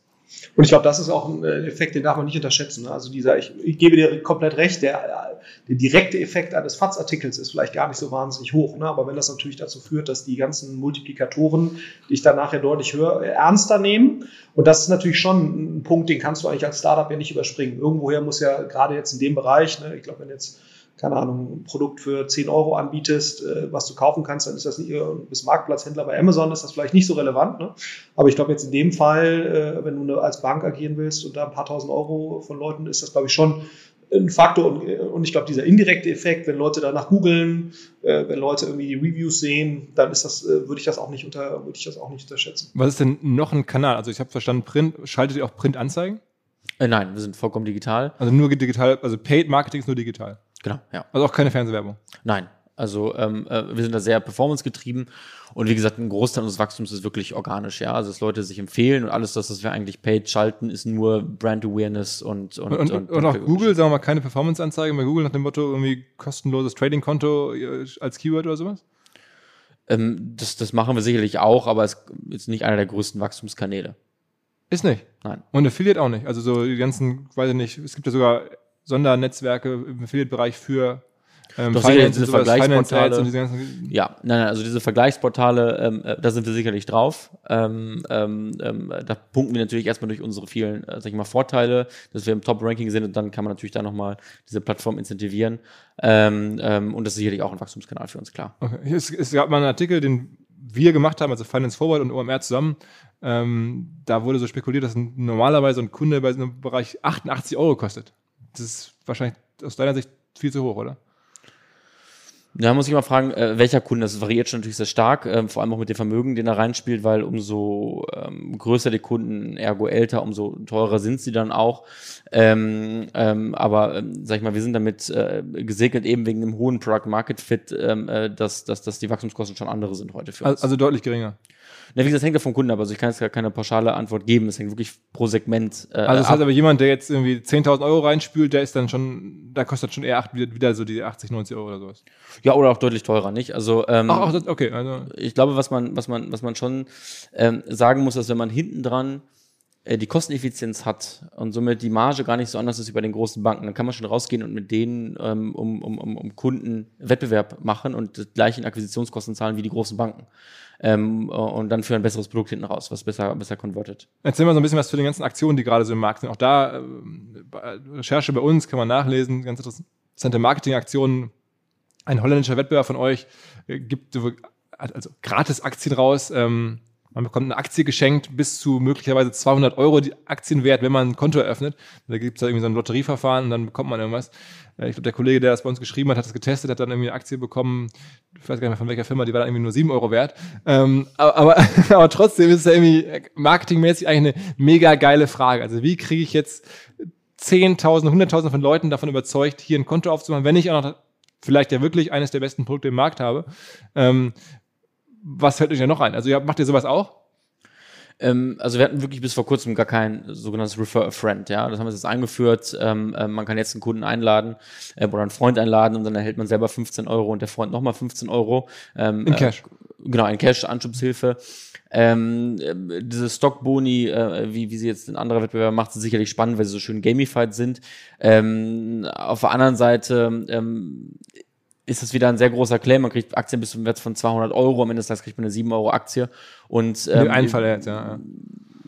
E: Und ich glaube, das ist auch ein äh, Effekt, den darf man nicht unterschätzen. ne? Also dieser, ich, ich gebe dir komplett recht, der, der direkte Effekt eines FATS-Artikels ist vielleicht gar nicht so wahnsinnig hoch. Ne? Aber wenn das natürlich dazu führt, dass die ganzen Multiplikatoren, die ich dann nachher deutlich höre, ernster nehmen, und das ist natürlich schon ein Punkt, den kannst du eigentlich als Startup ja nicht überspringen. Irgendwoher muss ja gerade jetzt in dem Bereich, ne, ich glaube, wenn jetzt keine Ahnung, ein Produkt für 10 Euro anbietest, äh, was du kaufen kannst, dann ist das nicht, äh, bis Marktplatzhändler bei Amazon ist das vielleicht nicht so relevant. Ne? Aber ich glaube jetzt in dem Fall, äh, wenn du als Bank agieren willst und da ein paar tausend Euro von Leuten, ist das, glaube ich, schon ein Faktor. Und, äh, und ich glaube, dieser indirekte Effekt, wenn Leute danach googeln, äh, wenn Leute irgendwie die Reviews sehen, dann ist das, äh, würde ich das auch nicht unter, würde ich das auch nicht unterschätzen.
A: Was ist denn noch ein Kanal? Also ich habe verstanden, Print, schaltet ihr auch Printanzeigen?
B: Äh, nein, wir sind vollkommen digital.
A: Also nur digital, also Paid Marketing ist nur digital.
B: Genau, ja.
A: Also auch keine Fernsehwerbung.
B: Nein. Also ähm, äh, wir sind da sehr performancegetrieben und wie gesagt, ein Großteil unseres Wachstums ist wirklich organisch, ja. Also dass Leute sich empfehlen und alles das, was wir eigentlich paid schalten, ist nur Brand Awareness und und,
A: Und, und, und auch Google, sagen wir mal, keine Performance-Anzeige bei Google nach dem Motto irgendwie kostenloses Trading-Konto äh, als Keyword oder sowas?
B: Ähm, das, das machen wir sicherlich auch, aber es ist nicht einer der größten Wachstumskanäle.
A: Ist nicht.
B: Nein.
A: Und Affiliate auch nicht. Also so die ganzen, weiß ich nicht, es gibt ja sogar Sondernetzwerke im Affiliate-Bereich für ähm,
B: Doch, sicherlich diese Vergleichsportale.
A: Finance und diese ganzen,
B: Ja, nein, nein, also diese Vergleichsportale, ähm, äh, da sind wir sicherlich drauf. Ähm, ähm, ähm, da punkten wir natürlich erstmal durch unsere vielen, äh, sag ich mal, Vorteile, dass wir im Top-Ranking sind und dann kann man natürlich da nochmal diese Plattform incentivieren. Ähm, ähm, und das ist sicherlich auch ein Wachstumskanal für uns, klar.
A: Okay. Es, es gab mal einen Artikel, den wir gemacht haben, also Finance Forward und OMR zusammen. Ähm, da wurde so spekuliert, dass normalerweise ein Kunde bei so einem Bereich 88 Euro kostet. Das ist wahrscheinlich aus deiner Sicht viel zu hoch, oder?
B: Da muss ich mal fragen, äh, welcher Kunde, das variiert schon natürlich sehr stark, ähm, vor allem auch mit dem Vermögen, den er reinspielt, weil umso ähm, größer die Kunden, ergo älter, umso teurer sind sie dann auch. Ähm, ähm, aber, ähm, sag ich mal, wir sind damit äh, gesegnet eben wegen dem hohen Product Market Fit, ähm, äh, dass, dass, dass die Wachstumskosten schon andere sind heute für uns.
A: Also, also deutlich geringer.
B: Na, wie gesagt, das hängt ja vom Kunden ab, also ich kann jetzt gar keine pauschale Antwort geben, es hängt wirklich pro Segment äh,
A: Also das
B: ab.
A: heißt aber jemand, der jetzt irgendwie 10.000 Euro reinspült, der ist dann schon, da kostet schon eher acht, wieder, wieder so die 80, 90 Euro oder sowas.
B: Ja, oder auch deutlich teurer, nicht? Also, ähm,
A: Ach, ach das, okay. Also,
B: ich glaube, was man, was man, was man schon ähm, sagen muss, dass wenn man hinten dran die Kosteneffizienz hat und somit die Marge gar nicht so anders ist wie bei den großen Banken, dann kann man schon rausgehen und mit denen ähm, um, um, um, Kunden Wettbewerb machen und die gleichen Akquisitionskosten zahlen wie die großen Banken. Ähm, und dann für ein besseres Produkt hinten raus, was besser, besser konvertet.
A: Erzähl mal so ein bisschen was zu den ganzen Aktionen, die gerade so im Markt sind. Auch da, bei Recherche bei uns kann man nachlesen, ganz interessante Marketingaktionen. Ein holländischer Wettbewerber von euch äh, gibt so, also gratis Aktien raus. Ähm, man bekommt eine Aktie geschenkt bis zu möglicherweise 200 Euro die Aktienwert, wenn man ein Konto eröffnet. Da gibt es da irgendwie so ein Lotterieverfahren und dann bekommt man irgendwas. Äh, Ich glaube, der Kollege, der das bei uns geschrieben hat, hat das getestet, hat dann irgendwie eine Aktie bekommen, ich weiß gar nicht mehr von welcher Firma, die war dann irgendwie nur 7 Euro wert. Ähm, aber, [LAUGHS] aber, trotzdem ist es ja irgendwie marketingmäßig eigentlich eine mega geile Frage. Also wie kriege ich jetzt 10.000, 100.000 von Leuten davon überzeugt, hier ein Konto aufzumachen, wenn ich auch noch vielleicht ja wirklich eines der besten Produkte im Markt habe. Ähm, was fällt euch ja noch ein? Also ihr macht ihr sowas auch?
B: Ähm, also wir hatten wirklich bis vor kurzem gar kein sogenanntes Refer a Friend, ja. Das haben wir jetzt eingeführt. Ähm, äh, man kann jetzt einen Kunden einladen äh, oder einen Freund einladen und dann erhält man selber 15 Euro und der Freund nochmal 15 Euro. Ähm,
A: In Cash.
B: Äh, genau, in Cash, Anschubshilfe. Ähm, äh, diese Stockboni, äh, wie, wie sie jetzt ein anderer Wettbewerber macht, sind sicherlich spannend, weil sie so schön gamified sind. Ähm, auf der anderen Seite ähm, ist es wieder ein sehr großer Claim. Man kriegt Aktien bis zum Wert von 200 Euro. Am Ende des Tages kriegt man eine 7 Euro Aktie. Und,
A: Ähm,
B: ähm,
A: Einen Fall jetzt, ja. ja.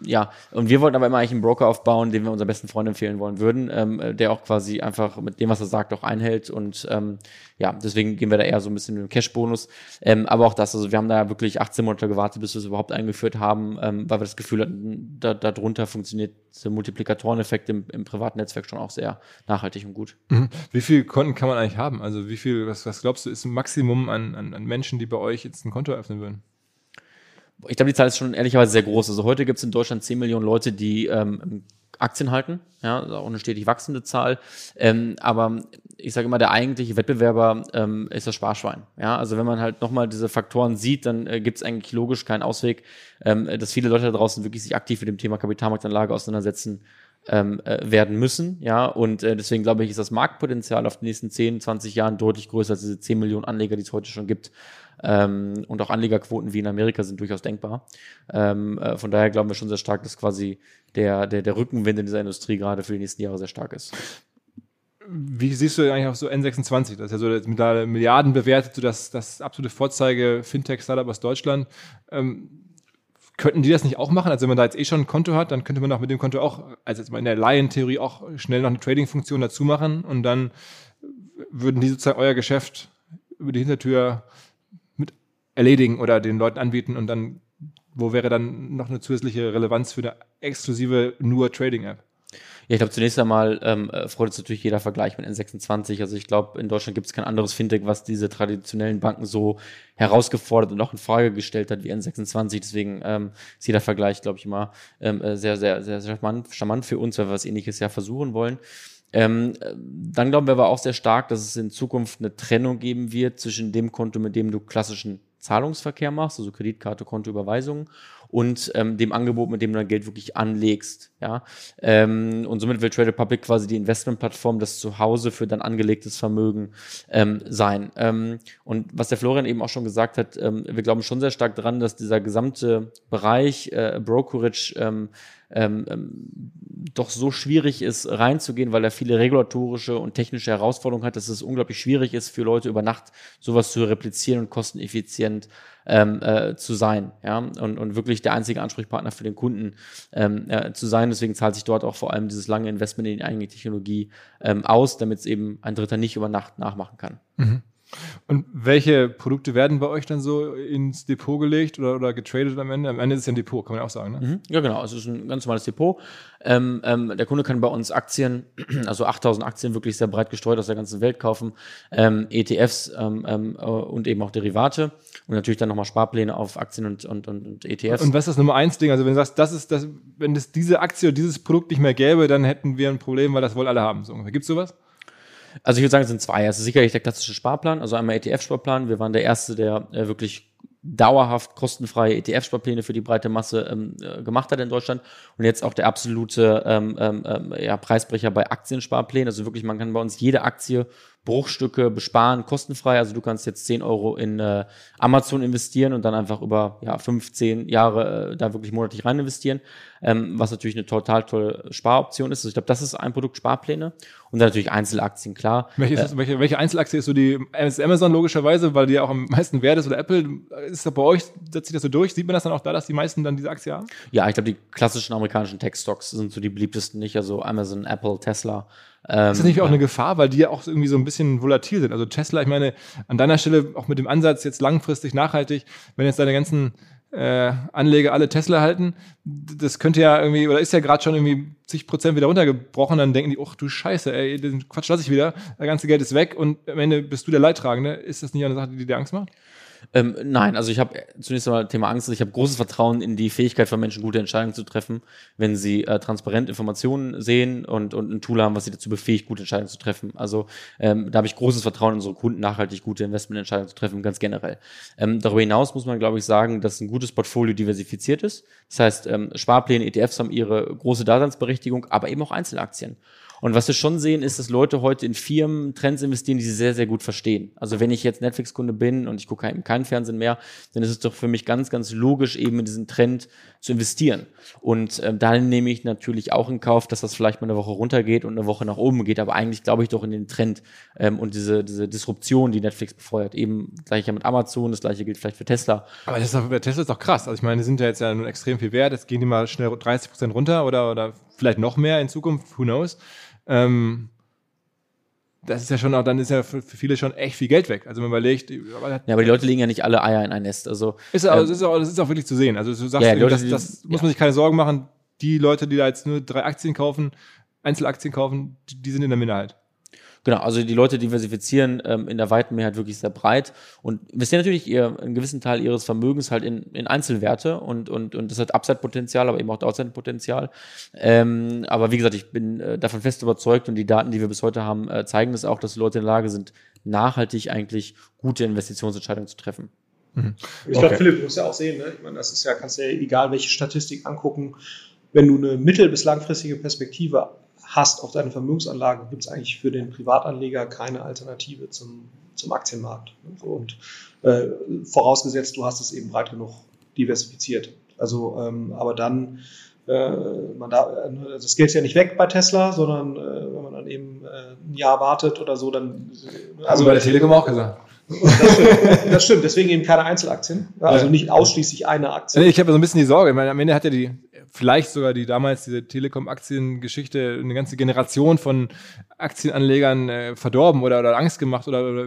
B: Ja, und wir wollten aber immer eigentlich einen Broker aufbauen, den wir unserem besten Freund empfehlen wollen würden, ähm, äh, der auch quasi einfach mit dem, was er sagt, auch einhält. Und ähm, ja, deswegen gehen wir da eher so ein bisschen mit dem Cash-Bonus. Ähm, aber auch das, also wir haben da wirklich 18 Monate gewartet, bis wir es überhaupt eingeführt haben, ähm, weil wir das Gefühl hatten, da, darunter funktioniert der Multiplikatoreneffekt im, im privaten Netzwerk schon auch sehr nachhaltig und gut.
A: Mhm. Wie viele Konten kann man eigentlich haben? Also wie viel, was, was glaubst du, ist ein Maximum an, an, an Menschen, die bei euch jetzt ein Konto eröffnen würden?
B: Ich glaube, die Zahl ist schon ehrlicherweise sehr groß. Also heute gibt es in Deutschland 10 Millionen Leute, die ähm, Aktien halten. Ja, ist auch eine stetig wachsende Zahl. Ähm, aber ich sage immer, der eigentliche Wettbewerber ähm, ist das Sparschwein. Ja, also wenn man halt nochmal diese Faktoren sieht, dann äh, gibt es eigentlich logisch keinen Ausweg, ähm, dass viele Leute da draußen wirklich sich aktiv mit dem Thema Kapitalmarktanlage auseinandersetzen ähm, äh, werden müssen. Ja, und äh, deswegen glaube ich, ist das Marktpotenzial auf die nächsten 10, 20 Jahren deutlich größer als diese 10 Millionen Anleger, die es heute schon gibt. Ähm, und auch Anlegerquoten wie in Amerika sind durchaus denkbar. Ähm, äh, von daher glauben wir schon sehr stark, dass quasi der, der, der Rückenwind in dieser Industrie gerade für die nächsten Jahre sehr stark ist.
A: Wie siehst du eigentlich auch so N26? Das ist ja so jetzt mit da Milliarden bewertet, so das, das absolute Vorzeige Fintech-Startup aus Deutschland. Ähm, könnten die das nicht auch machen? Also wenn man da jetzt eh schon ein Konto hat, dann könnte man auch mit dem Konto auch, also jetzt mal in der Laientheorie auch schnell noch eine Trading-Funktion dazu machen und dann würden die sozusagen euer Geschäft über die Hintertür mit erledigen oder den Leuten anbieten und dann, wo wäre dann noch eine zusätzliche Relevanz für eine exklusive nur Trading-App?
B: Ja, ich glaube, zunächst einmal ähm, äh, freut uns natürlich jeder Vergleich mit N26. Also ich glaube, in Deutschland gibt es kein anderes Fintech, was diese traditionellen Banken so herausgefordert und auch in Frage gestellt hat wie N26. Deswegen ähm, ist jeder Vergleich, glaube ich, immer ähm, äh, sehr, sehr, sehr, sehr charmant, charmant für uns, weil wir was ähnliches ja versuchen wollen. Ähm, dann glauben wir aber auch sehr stark, dass es in Zukunft eine Trennung geben wird zwischen dem Konto, mit dem du klassischen Zahlungsverkehr machst, also Kreditkarte, Kontoüberweisungen und ähm, dem Angebot, mit dem du dein Geld wirklich anlegst. Ja? Ähm, und somit will Trade Republic quasi die Investmentplattform, das Zuhause für dein angelegtes Vermögen ähm, sein. Ähm, und was der Florian eben auch schon gesagt hat, ähm, wir glauben schon sehr stark daran, dass dieser gesamte Bereich äh, Brokerage ähm, ähm, ähm, doch so schwierig ist, reinzugehen, weil er viele regulatorische und technische Herausforderungen hat, dass es unglaublich schwierig ist für Leute über Nacht sowas zu replizieren und kosteneffizient ähm, äh, zu sein, ja, und, und wirklich der einzige Ansprechpartner für den Kunden ähm, äh, zu sein. Deswegen zahlt sich dort auch vor allem dieses lange Investment in die eigene Technologie ähm, aus, damit es eben ein Dritter nicht über Nacht nachmachen kann.
A: Mhm. Und welche Produkte werden bei euch dann so ins Depot gelegt oder, oder getradet am Ende? Am Ende ist es ja ein Depot, kann man ja auch sagen. Ne?
B: Mhm. Ja, genau. Es ist ein ganz normales Depot. Ähm, ähm, der Kunde kann bei uns Aktien, [CLEARS THROAT] also 8000 Aktien wirklich sehr breit gestreut aus der ganzen Welt kaufen, ähm, ETFs ähm, ähm, äh, und eben auch Derivate und natürlich dann nochmal Sparpläne auf Aktien und, und, und, und ETFs.
A: Und was ist das Nummer eins Ding? Also wenn du sagst, das ist das, wenn es diese Aktie oder dieses Produkt nicht mehr gäbe, dann hätten wir ein Problem, weil das wohl alle haben. So ungefähr. Gibt's sowas?
B: Also ich würde sagen, es sind zwei. Es ist sicherlich der klassische Sparplan, also einmal ETF-Sparplan. Wir waren der Erste, der äh, wirklich dauerhaft kostenfreie ETF-Sparpläne für die breite Masse ähm, äh, gemacht hat in Deutschland und jetzt auch der absolute ähm, ähm, ähm ja, Preisbrecher bei Aktiensparplänen. Also wirklich, man kann bei uns jede Aktie Bruchstücke besparen, kostenfrei. Also du kannst jetzt 10 Euro in äh, Amazon investieren und dann einfach über ja, 15 Jahre äh, da wirklich monatlich rein investieren, ähm, was natürlich eine total tolle Sparoption ist. Also ich glaube, das ist ein Produkt Sparpläne und dann natürlich Einzelaktien, klar.
A: Welche, ist, äh, welche, welche Einzelaktie ist so die Amazon logischerweise, weil die ja auch am meisten wert ist oder Apple? Ist das bei euch, setzt sich das so durch? Sieht man das dann auch da, dass die meisten dann diese Aktie haben?
B: Ja, ich glaube, die klassischen amerikanischen Tech-Stocks sind so die beliebtesten nicht, also Amazon, Apple, Tesla.
A: Ähm, ist das nicht auch eine Gefahr, weil die ja auch irgendwie so ein bisschen volatil sind? Also Tesla, ich meine, an deiner Stelle auch mit dem Ansatz jetzt langfristig nachhaltig, wenn jetzt deine ganzen äh, Anleger alle Tesla halten, das könnte ja irgendwie, oder ist ja gerade schon irgendwie zig Prozent wieder runtergebrochen, dann denken die, ach du Scheiße, ey, den Quatsch lasse ich wieder, das ganze Geld ist weg und am Ende bist du der Leidtragende. Ist das nicht eine Sache, die dir Angst macht?
B: Ähm, nein, also ich habe zunächst einmal Thema Angst. Ich habe großes Vertrauen in die Fähigkeit von Menschen, gute Entscheidungen zu treffen, wenn sie äh, transparent Informationen sehen und, und ein Tool haben, was sie dazu befähigt, gute Entscheidungen zu treffen. Also ähm, da habe ich großes Vertrauen in unsere Kunden, nachhaltig gute Investmententscheidungen zu treffen, ganz generell. Ähm, darüber hinaus muss man, glaube ich, sagen, dass ein gutes Portfolio diversifiziert ist. Das heißt, ähm, Sparpläne, ETFs haben ihre große Daseinsberechtigung, aber eben auch Einzelaktien. Und was wir schon sehen, ist, dass Leute heute in Firmen Trends investieren, die sie sehr, sehr gut verstehen. Also wenn ich jetzt Netflix-Kunde bin und ich gucke eben keinen Fernsehen mehr, dann ist es doch für mich ganz, ganz logisch, eben in diesen Trend zu investieren. Und ähm, dann nehme ich natürlich auch in Kauf, dass das vielleicht mal eine Woche runtergeht und eine Woche nach oben geht. Aber eigentlich glaube ich doch in den Trend ähm, und diese, diese Disruption, die Netflix befeuert. Eben gleich ja mit Amazon, das gleiche gilt vielleicht für Tesla.
A: Aber das ist doch, Tesla ist doch krass. Also ich meine, die sind ja jetzt ja nun extrem viel wert. Jetzt gehen die mal schnell 30 Prozent runter oder, oder vielleicht noch mehr in Zukunft. Who knows? Ähm, das ist ja schon auch, dann ist ja für, viele schon echt viel Geld weg. Also man überlegt.
B: Ja, aber die Leute legen ja nicht alle Eier in ein Nest. Also,
A: ist auch, ähm, das, ist auch, das ist auch wirklich zu sehen. Also du sagst, ja, Leute, das, das muss man sich keine Sorgen machen. Die Leute, die da jetzt nur drei Aktien kaufen, Einzelaktien kaufen, die, die sind in der Minderheit.
B: Genau, also die Leute diversifizieren ähm, in der weiten Mehrheit wirklich sehr breit und investieren natürlich ihr, einen gewissen Teil ihres Vermögens halt in, in Einzelwerte und, und, und das hat Upside-Potenzial, aber eben auch Downside-Potenzial. Ähm, aber wie gesagt, ich bin äh, davon fest überzeugt und die Daten, die wir bis heute haben, äh, zeigen das auch, dass die Leute in der Lage sind, nachhaltig eigentlich gute Investitionsentscheidungen zu treffen.
E: Mhm. Ich okay. glaube, Philipp, du musst ja auch sehen, ne? ich meine, das ist ja, kannst du ja egal welche Statistik angucken, wenn du eine mittel- bis langfristige Perspektive hast auf deine Vermögensanlage, gibt es eigentlich für den Privatanleger keine Alternative zum, zum Aktienmarkt. Und äh, vorausgesetzt, du hast es eben breit genug diversifiziert. Also, ähm, aber dann, äh, man da, äh, das Geld ist ja nicht weg bei Tesla, sondern äh, wenn man dann eben äh, ein Jahr wartet oder so, dann.
A: Also bei der Telekom auch gesagt.
E: Das stimmt, das stimmt, deswegen eben keine Einzelaktien. Also nicht ausschließlich eine Aktie.
A: Ich habe so ein bisschen die Sorge, ich meine, am Ende hat ja die, vielleicht sogar die damals diese Telekom-Aktiengeschichte eine ganze Generation von Aktienanlegern äh, verdorben oder, oder Angst gemacht oder, oder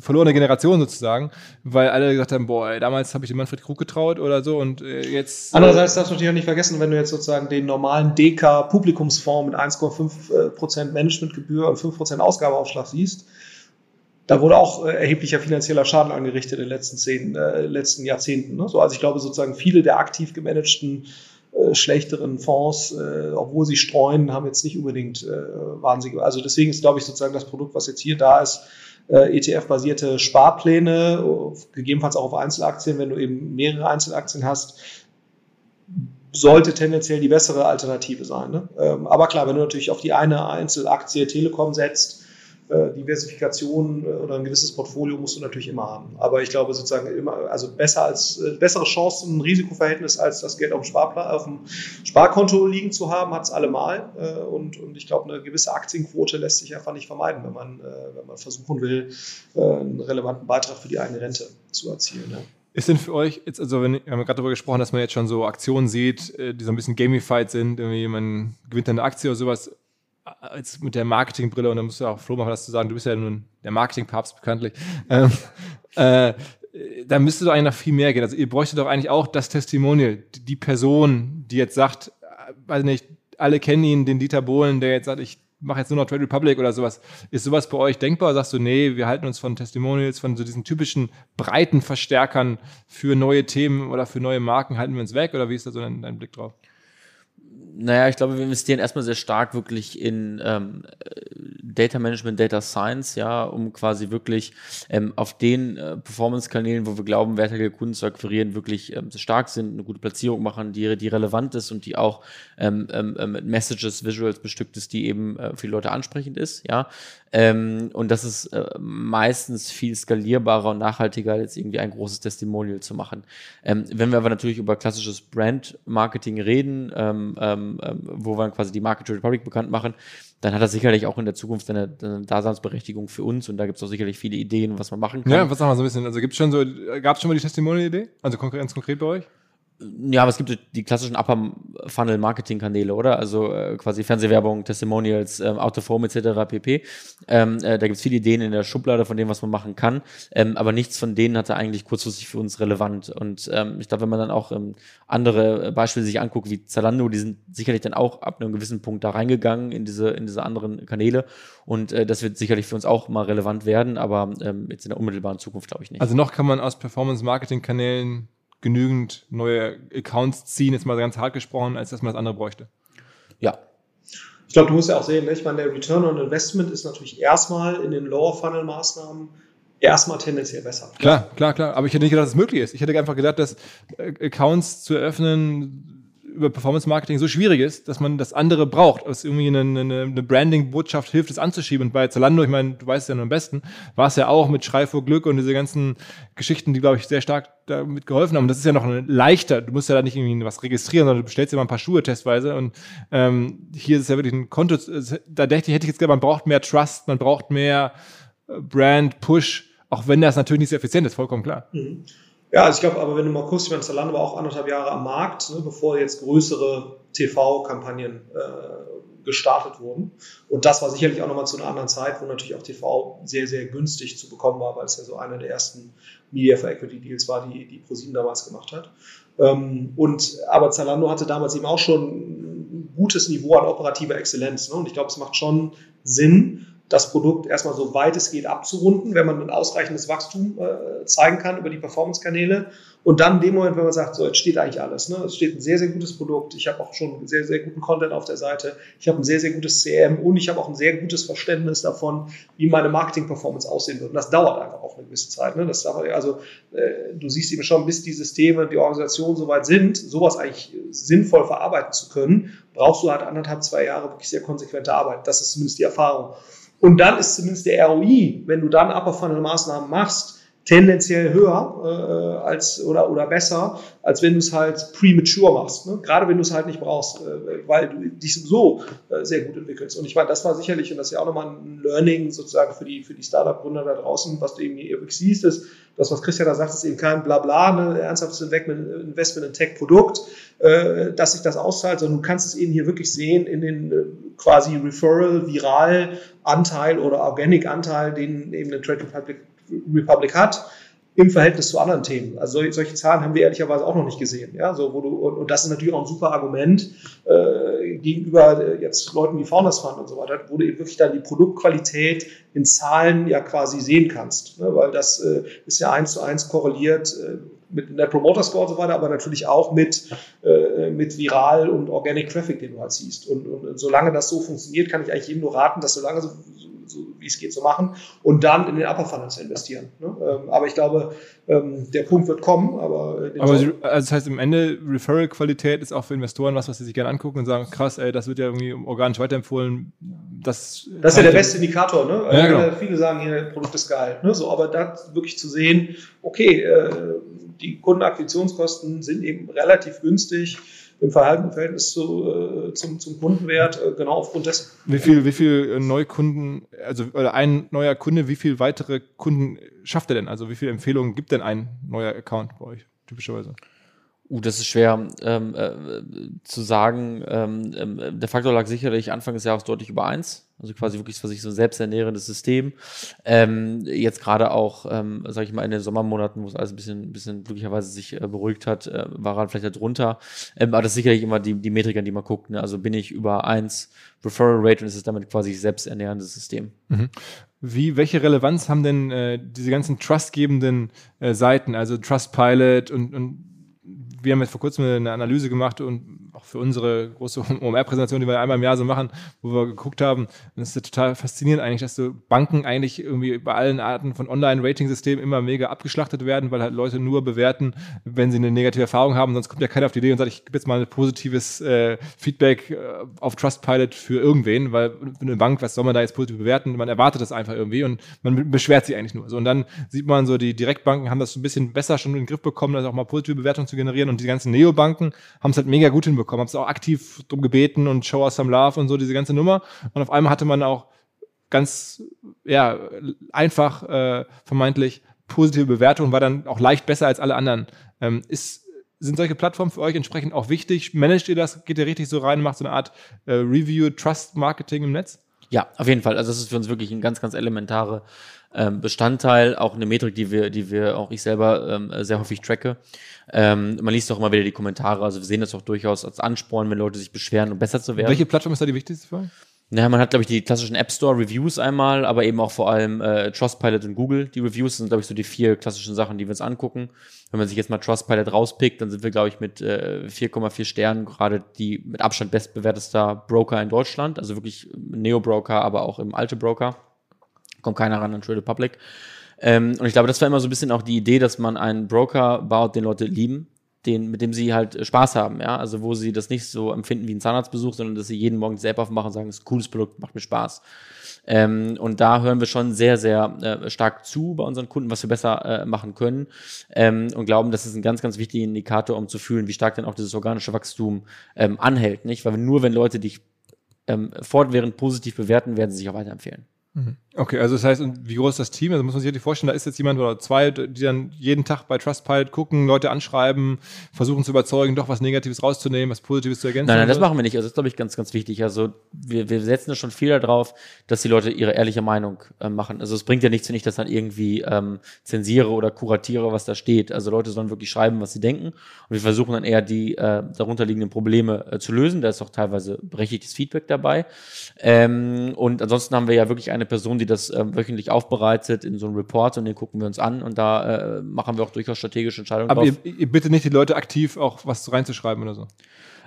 A: verlorene Generation sozusagen, weil alle gesagt haben, boah, ey, damals habe ich dem Manfred Krug getraut oder so und äh, jetzt.
E: Andererseits darfst du natürlich auch nicht vergessen, wenn du jetzt sozusagen den normalen DK-Publikumsfonds mit 1,5% äh, Managementgebühr und 5% Ausgabeaufschlag siehst, da wurde auch äh, erheblicher finanzieller Schaden angerichtet in den letzten, zehn, äh, letzten Jahrzehnten. Ne? So, also ich glaube sozusagen viele der aktiv gemanagten äh, schlechteren Fonds, äh, obwohl sie streuen, haben jetzt nicht unbedingt äh, wahnsinnige. Also deswegen ist, glaube ich, sozusagen das Produkt, was jetzt hier da ist, äh, ETF-basierte Sparpläne, gegebenenfalls auch auf Einzelaktien, wenn du eben mehrere Einzelaktien hast, sollte tendenziell die bessere Alternative sein. Ne? Ähm, aber klar, wenn du natürlich auf die eine Einzelaktie Telekom setzt, äh, Diversifikation äh, oder ein gewisses Portfolio musst du natürlich immer haben. Aber ich glaube sozusagen immer, also besser als äh, bessere Chancen, ein Risikoverhältnis als das Geld auf dem, Sparplan, auf dem Sparkonto liegen zu haben, hat es allemal. Und, und ich glaube, eine gewisse Aktienquote lässt sich einfach nicht vermeiden, wenn man, wenn man versuchen will, einen relevanten Beitrag für die eigene Rente zu erzielen. Ja.
A: Ist denn für euch jetzt, also wenn, wir haben gerade darüber gesprochen, dass man jetzt schon so Aktionen sieht, die so ein bisschen gamified sind, irgendwie man gewinnt eine Aktie oder sowas als mit der Marketingbrille, und da musst du auch Flo machen, das zu sagen, du bist ja nun der Marketingpapst bekanntlich, ähm, äh, da müsste doch eigentlich noch viel mehr gehen. Also ihr bräuchtet doch eigentlich auch das Testimonial, die Person, die jetzt sagt, äh, weiß nicht, alle kennen ihn, den Dieter Bohlen, der jetzt sagt, ich mache jetzt nur noch Trade Republic oder sowas. Ist sowas bei euch denkbar? Sagst du, nee, wir halten uns von Testimonials, von so diesen typischen breiten Verstärkern für neue Themen oder für neue Marken, halten wir uns weg? Oder wie ist da so dein, dein Blick drauf?
B: Naja, ich glaube, wir investieren erstmal sehr stark wirklich in ähm, Data Management, Data Science, ja, um quasi wirklich ähm, auf den äh, Performance-Kanälen, wo wir glauben, wertige Kunden zu akquirieren, wirklich ähm, stark sind, eine gute Platzierung machen, die, die relevant ist und die auch ähm, ähm, äh, mit Messages, Visuals bestückt ist, die eben äh, für die Leute ansprechend ist, ja. Ähm, und das ist äh, meistens viel skalierbarer und nachhaltiger, als irgendwie ein großes Testimonial zu machen. Ähm, wenn wir aber natürlich über klassisches Brand-Marketing reden, ähm, ähm, ähm wo wir quasi die Market Republic bekannt machen, dann hat das sicherlich auch in der Zukunft eine, eine Daseinsberechtigung für uns und da gibt es auch sicherlich viele Ideen, was man machen kann.
A: Ja, was sagen wir so ein bisschen? Also gibt es schon so, gab es schon mal die Testimonial-Idee? Also ganz konkret bei euch?
B: Ja, aber es gibt die klassischen Upper Funnel Marketing Kanäle, oder? Also äh, quasi Fernsehwerbung, Testimonials, ähm, Out of Home etc. pp. Ähm, äh, da gibt es viele Ideen in der Schublade von dem, was man machen kann, ähm, aber nichts von denen hatte eigentlich kurzfristig für uns relevant. Und ähm, ich glaube, wenn man dann auch ähm, andere Beispiele sich anguckt, wie Zalando, die sind sicherlich dann auch ab einem gewissen Punkt da reingegangen in diese in diese anderen Kanäle. Und äh, das wird sicherlich für uns auch mal relevant werden, aber ähm, jetzt in der unmittelbaren Zukunft glaube ich nicht.
A: Also noch kann man aus Performance Marketing Kanälen genügend neue Accounts ziehen, jetzt mal ganz hart gesprochen, als dass man das andere bräuchte.
E: Ja. Ich glaube, du musst ja auch sehen, ne? ich meine, der Return on Investment ist natürlich erstmal in den Lower Funnel Maßnahmen erstmal tendenziell besser.
A: Klar, klar, klar. Aber ich hätte nicht gedacht, dass es möglich ist. Ich hätte einfach gedacht, dass äh, Accounts zu eröffnen über Performance Marketing so schwierig ist, dass man das andere braucht, dass irgendwie eine, eine, eine Branding-Botschaft hilft, es anzuschieben. Und bei Zalando, ich meine, du weißt ja nur am besten, war es ja auch mit Schrei vor Glück und diese ganzen Geschichten, die, glaube ich, sehr stark damit geholfen haben. Das ist ja noch leichter. Du musst ja da nicht irgendwie was registrieren, sondern du bestellst dir mal ein paar Schuhe testweise. Und ähm, hier ist es ja wirklich ein Konto. Da dachte ich, hätte ich jetzt gesagt, man braucht mehr Trust, man braucht mehr äh, Brand, Push, auch wenn das natürlich nicht so effizient ist, vollkommen klar. Mhm.
E: Ja, also ich glaube, aber wenn du mal guckst, ich meine, Zalando war auch anderthalb Jahre am Markt, ne, bevor jetzt größere TV-Kampagnen äh, gestartet wurden. Und das war sicherlich auch nochmal zu einer anderen Zeit, wo natürlich auch TV sehr, sehr günstig zu bekommen war, weil es ja so einer der ersten Media for Equity Deals war, die, die ProSieben damals gemacht hat. Ähm, und, aber Zalando hatte damals eben auch schon ein gutes Niveau an operativer Exzellenz. Ne? Und ich glaube, es macht schon Sinn, das Produkt erstmal so weit es geht abzurunden, wenn man ein ausreichendes Wachstum äh, zeigen kann über die Performance-Kanäle. Und dann in dem Moment, wenn man sagt, so, jetzt steht eigentlich alles. Ne? Es steht ein sehr, sehr gutes Produkt. Ich habe auch schon sehr, sehr guten Content auf der Seite. Ich habe ein sehr, sehr gutes CM und ich habe auch ein sehr gutes Verständnis davon, wie meine Marketing-Performance aussehen wird. Und das dauert einfach auch eine gewisse Zeit. Ne? Das dauert, also, äh, du siehst eben schon, bis die Systeme, die Organisation soweit sind, sowas eigentlich sinnvoll verarbeiten zu können, brauchst du halt anderthalb, zwei Jahre wirklich sehr konsequente Arbeit. Das ist zumindest die Erfahrung. Und dann ist zumindest der ROI, wenn du dann Upper Funnel Maßnahmen machst, tendenziell höher äh, als oder oder besser, als wenn du es halt premature machst. Ne? Gerade wenn du es halt nicht brauchst, äh, weil du dich sowieso äh, sehr gut entwickelst. Und ich meine, das war sicherlich, und das ist ja auch nochmal ein Learning sozusagen für die, für die Startup-Gründer da draußen, was du eben hier wirklich siehst, ist, das, was Christian da sagt, ist eben kein Blabla, ne, ernsthaftes Investment in Tech-Produkt, äh, dass sich das auszahlt, sondern du kannst es eben hier wirklich sehen in den äh, quasi Referral, Viral-Anteil oder Organic-Anteil, den eben eine Trade Republic Republic hat im Verhältnis zu anderen Themen. Also solche Zahlen haben wir ehrlicherweise auch noch nicht gesehen. Ja, so, wo du, und, und das ist natürlich auch ein super Argument äh, gegenüber äh, jetzt Leuten wie Founders Fund und so weiter, wo du eben wirklich dann die Produktqualität in Zahlen ja quasi sehen kannst. Ne? Weil das äh, ist ja eins zu eins korreliert äh, mit der Promoter Score und so weiter, aber natürlich auch mit, äh, mit Viral und Organic Traffic, den du halt siehst. Und, und solange das so funktioniert, kann ich eigentlich jedem nur raten, das solange so, so wie es geht, so machen und dann in den Upper Funnel zu investieren. Ne? Ähm, aber ich glaube, ähm, der Punkt wird kommen. Aber,
A: aber also das heißt im Ende, Referral-Qualität ist auch für Investoren was, was sie sich gerne angucken und sagen, krass, ey, das wird ja irgendwie organisch weiterempfohlen.
E: Das, das ist ja der beste Indikator. Ne?
A: Ja, genau.
E: Viele sagen hier, Produkt ist geil. Ne? So, aber da wirklich zu sehen, okay, äh, die Kundenakquisitionskosten sind eben relativ günstig im Verhalten Verhältnis zu, äh, zum, zum Kundenwert, äh, genau aufgrund dessen.
A: Wie viel, wie viel äh, Neukunden, also oder ein neuer Kunde, wie viel weitere Kunden schafft er denn? Also wie viele Empfehlungen gibt denn ein neuer Account bei euch typischerweise?
B: Uh, das ist schwer ähm, äh, zu sagen. Ähm, ähm, der Faktor lag sicherlich Anfang des Jahres deutlich über eins. Also quasi wirklich für sich so ein selbsternährendes System. Ähm, jetzt gerade auch, ähm, sage ich mal, in den Sommermonaten, wo es alles ein bisschen, bisschen glücklicherweise sich äh, beruhigt hat, äh, war er vielleicht halt drunter. Ähm, aber das ist sicherlich immer die, die Metrik, an die man guckt. Ne? Also bin ich über eins Referral Rate und es ist damit quasi selbsternährendes System.
A: Mhm. Wie, welche Relevanz haben denn äh, diese ganzen trustgebenden äh, Seiten, also Trustpilot und, und wir haben jetzt vor kurzem eine Analyse gemacht und auch für unsere große [LAUGHS] OMR-Präsentation, die wir einmal im Jahr so machen, wo wir geguckt haben, das ist total faszinierend eigentlich, dass so Banken eigentlich irgendwie bei allen Arten von Online-Rating-Systemen immer mega abgeschlachtet werden, weil halt Leute nur bewerten, wenn sie eine negative Erfahrung haben, sonst kommt ja keiner auf die Idee und sagt, ich gebe jetzt mal ein positives äh, Feedback äh, auf Trustpilot für irgendwen, weil eine Bank, was soll man da jetzt positiv bewerten? Man erwartet das einfach irgendwie und man beschwert sich eigentlich nur. So, und dann sieht man so, die Direktbanken haben das so ein bisschen besser schon in den Griff bekommen, also auch mal positive Bewertungen zu generieren und die ganzen Neobanken haben es halt mega gut hinbekommen, haben es auch aktiv drum gebeten und Show us some love und so, diese ganze Nummer. Und auf einmal hatte man auch ganz, ja, einfach, äh, vermeintlich positive Bewertungen, war dann auch leicht besser als alle anderen. Ähm, ist, sind solche Plattformen für euch entsprechend auch wichtig? Managt ihr das? Geht ihr richtig so rein, macht so eine Art äh, Review, Trust Marketing im Netz?
B: Ja, auf jeden Fall. Also das ist für uns wirklich ein ganz, ganz elementare Bestandteil, auch eine Metrik, die wir, die wir auch ich selber ähm, sehr häufig tracke. Ähm, man liest auch immer wieder die Kommentare, also wir sehen das auch durchaus als Ansporn, wenn Leute sich beschweren, um besser zu werden.
A: Welche Plattform ist da die wichtigste für euch?
B: Naja, man hat, glaube ich, die klassischen App Store Reviews einmal, aber eben auch vor allem äh, Trustpilot und Google. Die Reviews sind, glaube ich, so die vier klassischen Sachen, die wir uns angucken. Wenn man sich jetzt mal Trustpilot rauspickt, dann sind wir, glaube ich, mit äh, 4,4 Sternen gerade die mit Abstand bestbewertester Broker in Deutschland. Also wirklich Neo-Broker, aber auch im alte Broker. Kommt keiner ran an Trade Public. Ähm, und ich glaube, das war immer so ein bisschen auch die Idee, dass man einen Broker baut, den Leute lieben, den, mit dem sie halt äh, Spaß haben, ja. Also wo sie das nicht so empfinden wie ein Zahnarztbesuch, sondern dass sie jeden Morgen App aufmachen und sagen, es ist ein cooles Produkt, macht mir Spaß. Ähm, und da hören wir schon sehr, sehr äh, stark zu bei unseren Kunden, was wir besser äh, machen können. Ähm, und glauben, das ist ein ganz, ganz wichtiger Indikator, um zu fühlen, wie stark denn auch dieses organische Wachstum ähm, anhält. Nicht? Weil nur wenn Leute dich ähm, fortwährend positiv bewerten, werden sie sich auch weiterempfehlen.
A: Mhm. Okay, also das heißt, wie groß ist das Team? Also muss man sich wirklich vorstellen, da ist jetzt jemand oder zwei, die dann jeden Tag bei Trustpilot gucken, Leute anschreiben, versuchen zu überzeugen, doch was Negatives rauszunehmen, was Positives zu ergänzen.
B: Nein, nein, das machen wir nicht. Also das ist, glaube ich, ganz, ganz wichtig. Also wir, wir setzen da schon viel darauf, dass die Leute ihre ehrliche Meinung äh, machen. Also es bringt ja nichts, wenn ich das dann irgendwie ähm, zensiere oder kuratiere, was da steht. Also Leute sollen wirklich schreiben, was sie denken. Und wir versuchen dann eher die äh, darunterliegenden Probleme äh, zu lösen. Da ist auch teilweise berechtigtes Feedback dabei. Ähm, und ansonsten haben wir ja wirklich eine Person, die das äh, wöchentlich aufbereitet in so einem Report und den gucken wir uns an und da äh, machen wir auch durchaus strategische Entscheidungen.
A: Aber ihr, ihr bittet nicht die Leute aktiv auch was reinzuschreiben oder so?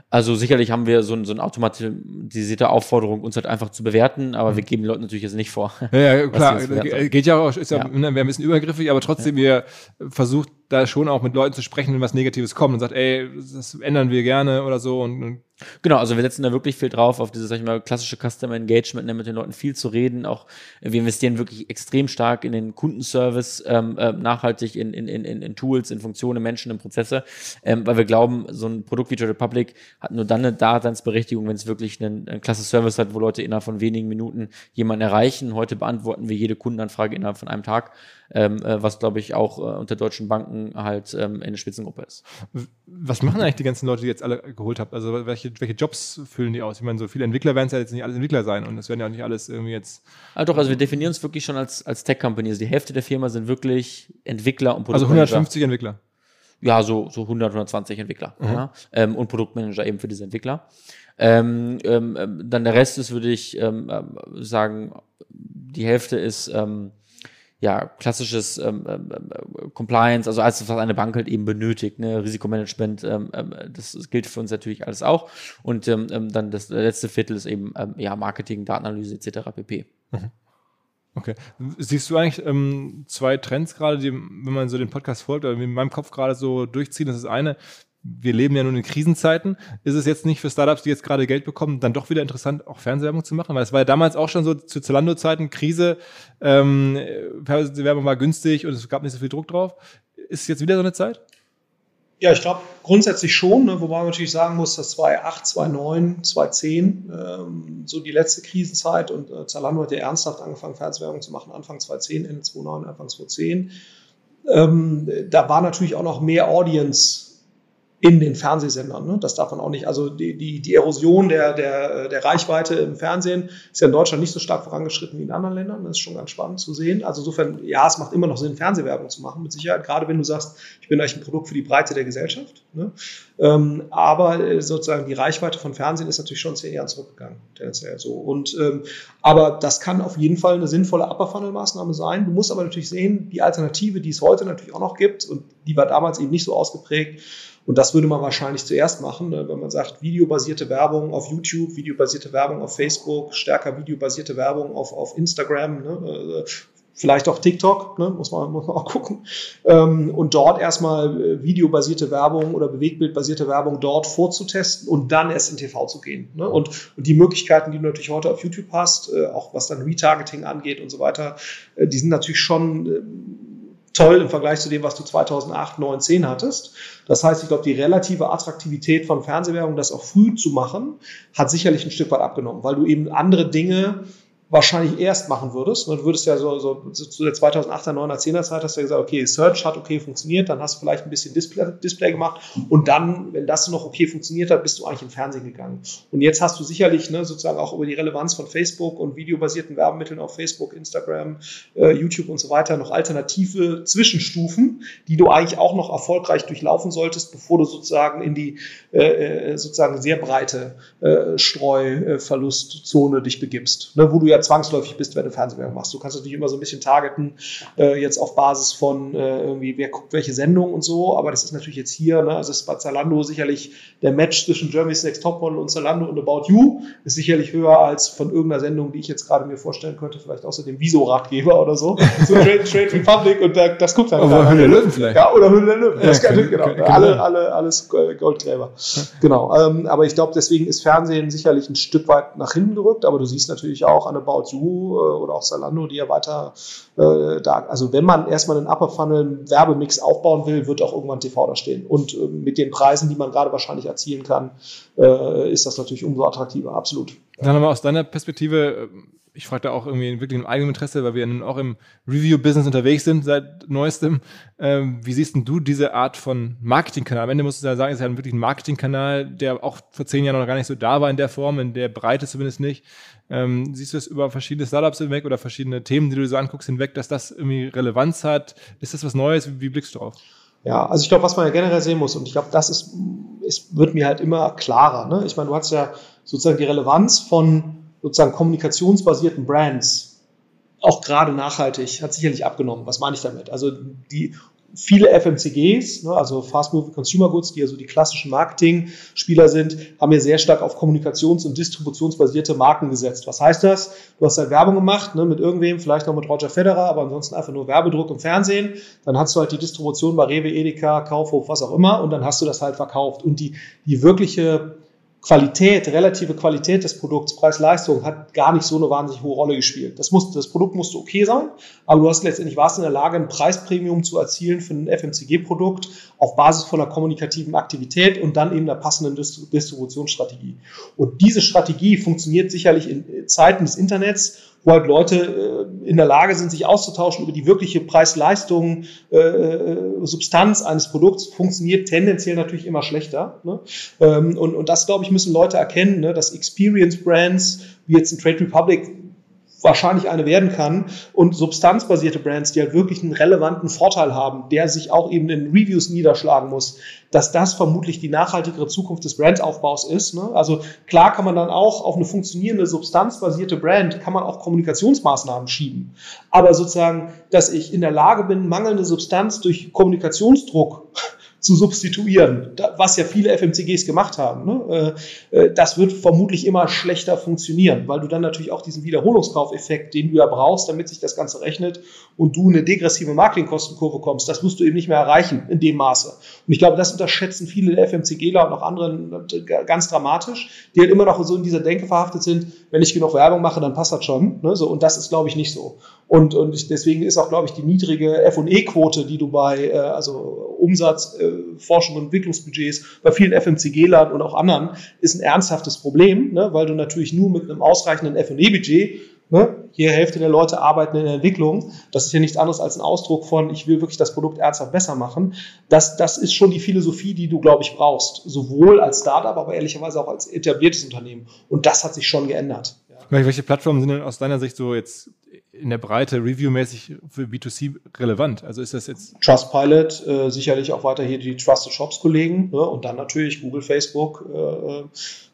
B: Also sicherlich haben wir so, ein, so eine automatisierte Aufforderung, uns halt einfach zu bewerten, aber mhm. wir geben den Leuten natürlich jetzt nicht vor.
A: Ja, ja klar, geht ja auch, ist ja, ja. wäre ein bisschen übergriffig, aber trotzdem, ja. ihr versucht da schon auch mit Leuten zu sprechen, wenn was Negatives kommt und sagt, ey, das ändern wir gerne oder so und, und
B: Genau, also wir setzen da wirklich viel drauf, auf dieses, sag ich mal, klassische Customer Engagement, ne, mit den Leuten viel zu reden. Auch wir investieren wirklich extrem stark in den Kundenservice, ähm, äh, nachhaltig in, in, in, in Tools, in Funktionen, Menschen, in Prozesse, ähm, weil wir glauben, so ein Produkt wie Trade Republic hat nur dann eine Daseinsberechtigung, wenn es wirklich einen, einen klasse Service hat, wo Leute innerhalb von wenigen Minuten jemanden erreichen. Heute beantworten wir jede Kundenanfrage innerhalb von einem Tag ähm, äh, was glaube ich auch äh, unter deutschen Banken halt ähm, in der Spitzengruppe ist.
A: Was machen eigentlich die ganzen Leute, die jetzt alle geholt habt? Also welche, welche Jobs füllen die aus? Ich meine, so viele Entwickler werden es ja jetzt nicht alle Entwickler sein und es werden ja auch nicht alles irgendwie jetzt.
B: Ah, doch, also wir definieren uns wirklich schon als, als Tech-Company. Also die Hälfte der Firma sind wirklich Entwickler und
A: Produktmanager. Also 150 Entwickler.
B: Ja, so, so 100, 120 Entwickler. Mhm. Ja, ähm, und Produktmanager eben für diese Entwickler. Ähm, ähm, dann der Rest ist, würde ich ähm, ähm sagen, die Hälfte ist ähm, ja, klassisches ähm, ähm, Compliance, also alles, was eine Bank halt eben benötigt, ne? Risikomanagement, ähm, ähm, das, das gilt für uns natürlich alles auch. Und ähm, ähm dann das letzte Viertel ist eben ähm, ja, Marketing, Datenanalyse etc. pp.
A: Mhm. Okay. Siehst du eigentlich ähm, zwei Trends gerade, die, wenn man so den Podcast folgt, oder in meinem Kopf gerade so durchziehen? Das ist eine, wir leben ja nun in Krisenzeiten. Ist es jetzt nicht für Startups, die jetzt gerade Geld bekommen, dann doch wieder interessant, auch Fernsehwerbung zu machen? Weil es war ja damals auch schon so zu Zalando-Zeiten Krise. Ähm, Werbung war günstig und es gab nicht so viel Druck drauf. Ist es jetzt wieder so eine Zeit?
E: Ja, ich glaube grundsätzlich schon, ne, wobei man natürlich sagen muss, dass 2008, 2009, 2010 ähm, so die letzte Krisenzeit und äh, Zalando hat ja ernsthaft angefangen, Fernsehwerbung zu machen, Anfang 2010, Ende 2009, Anfang 2010. Ähm, da war natürlich auch noch mehr Audience in den Fernsehsendern. Ne? Das darf man auch nicht. Also die, die, die Erosion der, der, der Reichweite im Fernsehen ist ja in Deutschland nicht so stark vorangeschritten wie in anderen Ländern. Das ist schon ganz spannend zu sehen. Also insofern, ja, es macht immer noch Sinn, Fernsehwerbung zu machen, mit Sicherheit. Gerade wenn du sagst, ich bin eigentlich ein Produkt für die Breite der Gesellschaft. Ne? Ähm, aber äh, sozusagen die Reichweite von Fernsehen ist natürlich schon zehn Jahre zurückgegangen, tendenziell so. Und ähm, aber das kann auf jeden Fall eine sinnvolle Upper Funnel Maßnahme sein. Du musst aber natürlich sehen, die Alternative, die es heute natürlich auch noch gibt und die war damals eben nicht so ausgeprägt und das würde man wahrscheinlich zuerst machen, ne, wenn man sagt, videobasierte Werbung auf YouTube, videobasierte Werbung auf Facebook, stärker videobasierte Werbung auf, auf Instagram, ne, äh, vielleicht auch TikTok, ne, muss, man, muss man auch gucken. Ähm, und dort erstmal äh, videobasierte Werbung oder bewegtbildbasierte Werbung dort vorzutesten und dann erst in TV zu gehen. Ne? Und, und die Möglichkeiten, die du natürlich heute auf YouTube hast, äh, auch was dann Retargeting angeht und so weiter, die sind natürlich schon toll im Vergleich zu dem, was du 2008, 9, 10 hattest. Das heißt, ich glaube, die relative Attraktivität von Fernsehwerbung, das auch früh zu machen, hat sicherlich ein Stück weit abgenommen, weil du eben andere Dinge wahrscheinlich erst machen würdest. Du würdest ja so, so, so zu der 2008er, 9er, 10er Zeit hast du ja gesagt, okay, Search hat okay funktioniert, dann hast du vielleicht ein bisschen Display, Display gemacht und dann, wenn das noch okay funktioniert hat, bist du eigentlich im Fernsehen gegangen. Und jetzt hast du sicherlich ne, sozusagen auch über die Relevanz von Facebook und videobasierten Werbemitteln auf Facebook, Instagram, äh, YouTube und so weiter noch alternative Zwischenstufen, die du eigentlich auch noch erfolgreich durchlaufen solltest, bevor du sozusagen in die äh, äh sozusagen sehr breite äh, Streuverlustzone dich begibst, ne, wo du ja zwangsläufig bist, wenn du Fernsehwerbung machst. Du kannst natürlich immer so ein bisschen targeten, äh, jetzt auf Basis von äh, irgendwie, wer guckt welche Sendung und so, aber das ist natürlich jetzt hier, ne, also ist bei Zalando sicherlich der Match zwischen Germany's Next Topmodel und Zalando und About You ist sicherlich höher als von irgendeiner Sendung, die ich jetzt gerade mir vorstellen könnte, vielleicht außer dem Wieso-Ratgeber oder so, [LAUGHS] so Trade, Trade Republic und da, das guckt dann
A: Oder Hülle der Löwen vielleicht.
E: Ja, oder Hülle der Löwen. Ja, das kann, kann, genau. Kann, alle, alle, alles Goldgräber. Genau. Ähm, aber ich glaube, deswegen ist Fernsehen sicherlich ein Stück weit nach hinten gerückt, aber du siehst natürlich auch an About You äh, oder auch Salando, die ja weiter äh, da, also wenn man erstmal einen Upper Funnel Werbemix aufbauen will, wird auch irgendwann TV da stehen. Und äh, mit den Preisen, die man gerade wahrscheinlich erzielen kann, äh, ist das natürlich umso attraktiver, absolut.
A: Dann haben aus deiner Perspektive, ich frage da auch irgendwie wirklich im eigenen Interesse, weil wir nun auch im Review-Business unterwegs sind seit neuestem. Ähm, wie siehst denn du diese Art von Marketingkanal? Am Ende musst du ja sagen, es ist ja wirklich ein Marketingkanal, der auch vor zehn Jahren noch gar nicht so da war in der Form, in der Breite zumindest nicht. Ähm, siehst du es über verschiedene Startups hinweg oder verschiedene Themen, die du so anguckst, hinweg, dass das irgendwie Relevanz hat? Ist das was Neues? Wie, wie blickst du drauf?
E: Ja, also ich glaube, was man ja generell sehen muss, und ich glaube, das ist, ist, wird mir halt immer klarer. Ne? Ich meine, du hast ja sozusagen die Relevanz von sozusagen kommunikationsbasierten Brands, auch gerade nachhaltig, hat sicherlich abgenommen. Was meine ich damit? Also die viele FMCGs, ne, also Fast Moving Consumer Goods, die ja so die klassischen Marketing-Spieler sind, haben ja sehr stark auf kommunikations- und distributionsbasierte Marken gesetzt. Was heißt das? Du hast halt Werbung gemacht ne, mit irgendwem, vielleicht noch mit Roger Federer, aber ansonsten einfach nur Werbedruck im Fernsehen. Dann hast du halt die Distribution bei Rewe, Edeka, Kaufhof, was auch immer und dann hast du das halt verkauft. Und die, die wirkliche Qualität, relative Qualität des Produkts, Preis-Leistung hat gar nicht so eine wahnsinnig hohe Rolle gespielt. Das, musste, das Produkt musste okay sein, aber du hast letztendlich warst in der Lage, ein Preispremium zu erzielen für ein FMCG-Produkt auf Basis von einer kommunikativen Aktivität und dann eben einer passenden Distributionsstrategie. Und diese Strategie funktioniert sicherlich in Zeiten des Internets wo halt Leute äh, in der Lage sind, sich auszutauschen über die wirkliche Preis-Leistung, äh, äh, Substanz eines Produkts, funktioniert tendenziell natürlich immer schlechter. Ne? Ähm, und, das, glaube ich, müssen Leute erkennen, ne? dass Experience Brands, wie jetzt ein Trade Republic, wahrscheinlich eine werden kann und substanzbasierte Brands, die halt wirklich einen relevanten Vorteil haben, der sich auch eben in Reviews niederschlagen muss, dass das vermutlich die nachhaltigere Zukunft des Brandaufbaus ist. Ne? Also klar kann man dann auch auf eine funktionierende substanzbasierte Brand kann man auch Kommunikationsmaßnahmen schieben, aber sozusagen, dass ich in der Lage bin, mangelnde Substanz durch Kommunikationsdruck zu substituieren, was ja viele FMCGs gemacht haben. Ne? Äh, äh, das wird vermutlich immer schlechter funktionieren, weil du dann natürlich auch diesen Wiederholungskaufeffekt, den du ja brauchst, damit sich das Ganze rechnet und du eine degressive Marketingkostenkurve kommst, das wirst du eben nicht mehr erreichen in dem Maße. Und ich glaube, das unterschätzen viele FMCGler und auch anderen äh, ganz dramatisch, die halt immer noch so in dieser Denke verhaftet sind, wenn ich genug Werbung mache, dann passt das schon. Ne? So, und das ist, glaube ich, nicht so. Und, und deswegen ist auch, glaube ich, die niedrige F&E-Quote, die du bei also Umsatz, Forschung und Entwicklungsbudgets bei vielen FMCG-Lern und auch anderen, ist ein ernsthaftes Problem, ne? weil du natürlich nur mit einem ausreichenden F&E-Budget Ne? Hier Hälfte der Leute arbeiten in der Entwicklung. Das ist ja nichts anderes als ein Ausdruck von, ich will wirklich das Produkt ernsthaft besser machen. Das, das ist schon die Philosophie, die du, glaube ich, brauchst. Sowohl als Startup, aber ehrlicherweise auch als etabliertes Unternehmen. Und das hat sich schon geändert.
A: Welche Plattformen sind denn aus deiner Sicht so jetzt in der Breite reviewmäßig für B2C relevant? Also ist das jetzt.
E: Trustpilot, äh, sicherlich auch weiter hier die Trusted Shops Kollegen ne? und dann natürlich Google, Facebook äh,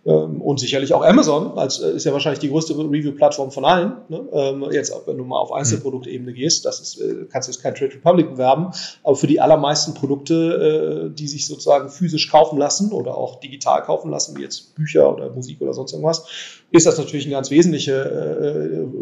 E: äh, und sicherlich auch Amazon, als äh, ist ja wahrscheinlich die größte Review-Plattform von allen. Ne? Ähm, jetzt, wenn du mal auf Einzelproduktebene gehst, das ist, äh, kannst jetzt kein Trade Republic bewerben, aber für die allermeisten Produkte, äh, die sich sozusagen physisch kaufen lassen oder auch digital kaufen lassen, wie jetzt Bücher oder Musik oder sonst irgendwas, ist das natürlich eine ganz wesentliche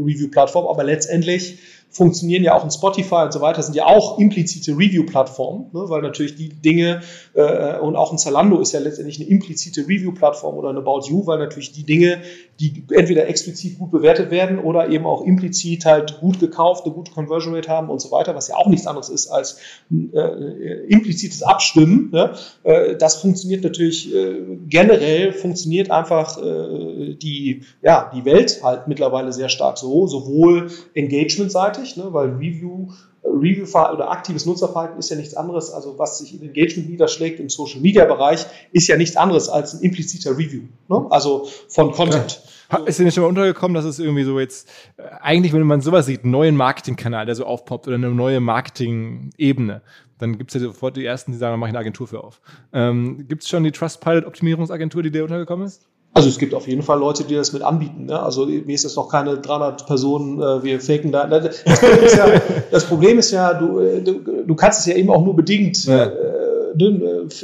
E: Review-Plattform, aber letztendlich funktionieren ja auch in Spotify und so weiter, sind ja auch implizite Review-Plattformen, ne, weil natürlich die Dinge äh, und auch ein Zalando ist ja letztendlich eine implizite Review-Plattform oder eine About You, weil natürlich die Dinge, die entweder explizit gut bewertet werden oder eben auch implizit halt gut gekauft, eine gute Conversion Rate haben und so weiter, was ja auch nichts anderes ist als äh, implizites Abstimmen. Ne? Äh, das funktioniert natürlich äh, generell, funktioniert einfach äh, die, ja, die Welt halt mittlerweile sehr stark so, sowohl engagementseitig, ne? weil Review, Review oder aktives Nutzerverhalten ist ja nichts anderes, also was sich in Engagement niederschlägt im Social Media Bereich, ist ja nichts anderes als ein impliziter Review, ne? also von Content.
A: Ja. Ist dir nicht schon mal untergekommen, dass es irgendwie so jetzt, äh, eigentlich, wenn man sowas sieht, einen neuen Marketingkanal, der so aufpoppt oder eine neue Marketing-Ebene, dann gibt es ja sofort die ersten, die sagen, da mache ich eine Agentur für auf. Ähm, gibt es schon die Trustpilot-Optimierungsagentur, die dir untergekommen ist?
E: Also es gibt auf jeden Fall Leute, die das mit anbieten. Ne? Also mir ist das noch keine 300 Personen, äh, wir faken da. Das Problem ist ja, [LAUGHS] das Problem ist ja du, äh, du, du kannst es ja eben auch nur bedingt. Ja. Äh,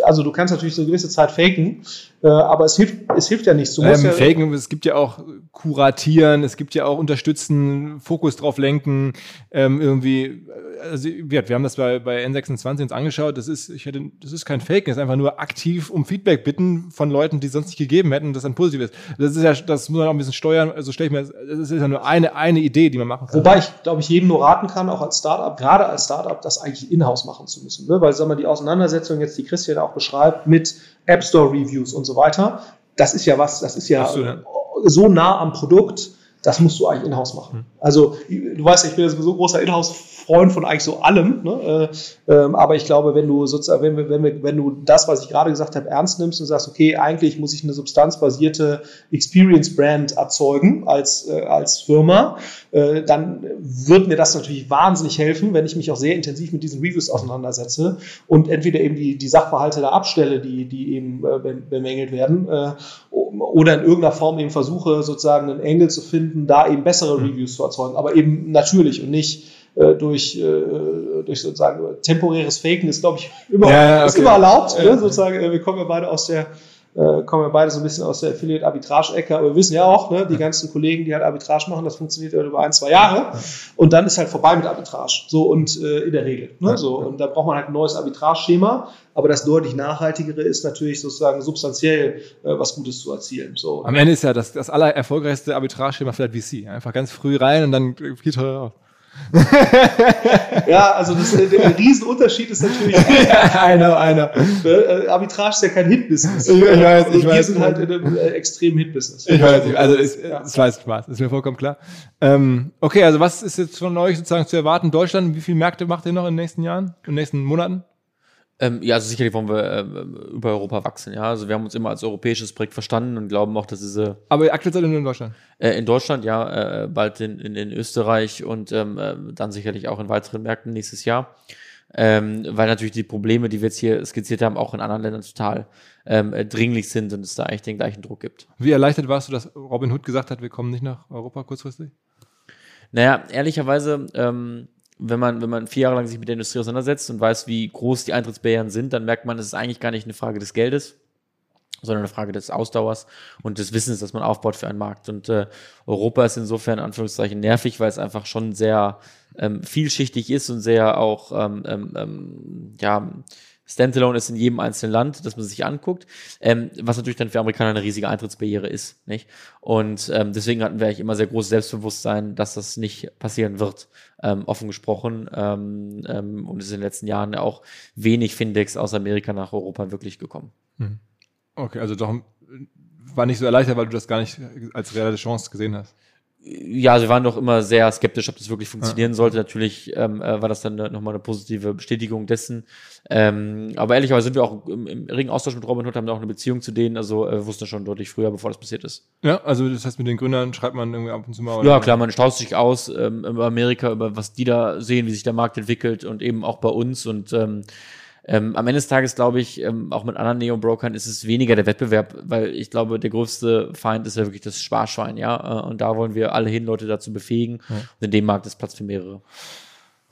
E: also du kannst natürlich so eine gewisse Zeit faken, äh, aber es hilft, es hilft ja nichts. Du
A: ähm, ja faken, es gibt ja auch kuratieren, es gibt ja auch unterstützen, Fokus drauf lenken, ähm, irgendwie, also wir, wir haben das bei, bei N26 uns angeschaut, das ist, ich hätte, das ist kein Fake, das ist einfach nur aktiv um Feedback bitten von Leuten, die sonst nicht gegeben hätten, das dann positiv ist. Das ist ja, das muss man auch ein bisschen steuern, also stelle ich mir, das ist ja nur eine, eine Idee, die man machen kann.
E: Wobei ich, glaube ich, jedem nur raten kann, auch als Startup, gerade als Startup, das eigentlich in-house machen zu müssen, ne? weil, sagen wir, die Auseinandersetzung jetzt, die Christian auch beschreibt, mit App Store Reviews und so weiter, das ist ja was, das ist ja so, nah am Produkt, das musst du eigentlich in-house machen. Hm. Also, du weißt ja, ich bin ja sowieso großer Inhouse-Freund von eigentlich so allem. Ne? Äh, ähm, aber ich glaube, wenn du sozusagen, wenn, wenn, wenn, wenn du das, was ich gerade gesagt habe, ernst nimmst und sagst, okay, eigentlich muss ich eine substanzbasierte Experience-Brand erzeugen als, äh, als Firma, äh, dann wird mir das natürlich wahnsinnig helfen, wenn ich mich auch sehr intensiv mit diesen Reviews auseinandersetze und entweder eben die, die Sachverhalte da abstelle, die, die eben äh, bemängelt werden, äh, oder in irgendeiner Form eben versuche, sozusagen einen Engel zu finden, da eben bessere hm. Reviews zu erzeugen, aber eben natürlich und nicht äh, durch, äh, durch sozusagen temporäres Faken ist, glaube ich, immer, ja, okay. ist immer erlaubt. Ja. Ne? Sozusagen, äh, wir kommen ja beide aus der äh, kommen wir beide so ein bisschen aus der Affiliate-Arbitrage-Ecke, aber wir wissen ja auch, ne, die ganzen Kollegen, die halt Arbitrage machen, das funktioniert über ein, zwei Jahre und dann ist halt vorbei mit Arbitrage. So und äh, in der Regel. Ne, so, und da braucht man halt ein neues Arbitrage-Schema, aber das deutlich nachhaltigere ist natürlich sozusagen substanziell äh, was Gutes zu erzielen. So.
A: Am Ende ist ja das, das aller erfolgreichste Arbitrage-Schema vielleicht VC. Einfach ganz früh rein und dann viel teurer aus
E: ja, also das, der Riesenunterschied ist natürlich. [LAUGHS]
A: einer, einer.
E: Äh, Arbitrage ist ja kein Hit-Business.
A: Ich, ich weiß, ich
E: wir
A: weiß.
E: sind halt in einem äh, extremen Hit-Business.
A: Ich weiß nicht. Also, es, ja. weiß Spaß. Ist mir vollkommen klar. Ähm, okay, also was ist jetzt von euch sozusagen zu erwarten? Deutschland, wie viele Märkte macht ihr noch in den nächsten Jahren, in den nächsten Monaten?
B: Ähm, ja, also sicherlich wollen wir ähm, über Europa wachsen, ja. Also wir haben uns immer als europäisches Projekt verstanden und glauben auch, dass diese
A: Aber aktuell seid ihr nur in Deutschland.
B: äh, in Deutschland, ja, äh, bald in, in, in Österreich und ähm, äh, dann sicherlich auch in weiteren Märkten nächstes Jahr. Ähm, weil natürlich die Probleme, die wir jetzt hier skizziert haben, auch in anderen Ländern total ähm, äh, dringlich sind und es da eigentlich den gleichen Druck gibt.
A: Wie erleichtert warst du, dass Robin Hood gesagt hat, wir kommen nicht nach Europa kurzfristig?
B: Naja, ehrlicherweise, ähm, wenn man, wenn man vier Jahre lang sich mit der Industrie auseinandersetzt und weiß, wie groß die Eintrittsbarrieren sind, dann merkt man, es ist eigentlich gar nicht eine Frage des Geldes, sondern eine Frage des Ausdauers und des Wissens, das man aufbaut für einen Markt. Und äh, Europa ist insofern in Anführungszeichen nervig, weil es einfach schon sehr ähm, vielschichtig ist und sehr auch ähm, ähm, ähm, ja Standalone ist in jedem einzelnen Land, das man sich anguckt, ähm, was natürlich dann für Amerikaner eine riesige Eintrittsbarriere ist, nicht? Und ähm, deswegen hatten wir eigentlich immer sehr großes Selbstbewusstsein, dass das nicht passieren wird, ähm, offen gesprochen. Ähm, ähm, und es ist in den letzten Jahren ja auch wenig Findex aus Amerika nach Europa wirklich gekommen.
A: Okay, also doch war nicht so erleichtert, weil du das gar nicht als reelle Chance gesehen hast.
B: Ja, sie waren doch immer sehr skeptisch, ob das wirklich funktionieren sollte. Natürlich ähm, äh, war das dann nochmal eine positive Bestätigung dessen. Ähm, aber ehrlicherweise sind wir auch im, im regen Austausch mit Robin Hood, haben da auch eine Beziehung zu denen, also äh, wussten schon deutlich früher, bevor das passiert ist.
A: Ja, also das heißt, mit den Gründern schreibt man irgendwie ab und zu mal. oder?
B: Ja, klar, man tauscht sich aus ähm, über Amerika, über was die da sehen, wie sich der Markt entwickelt und eben auch bei uns. Und ähm, ähm, am Ende des Tages glaube ich, ähm, auch mit anderen Neo-Brokern ist es weniger der Wettbewerb, weil ich glaube, der größte Feind ist ja wirklich das Sparschwein, ja. Äh, und da wollen wir alle hin, Leute dazu befähigen. Und in dem Markt ist Platz für mehrere.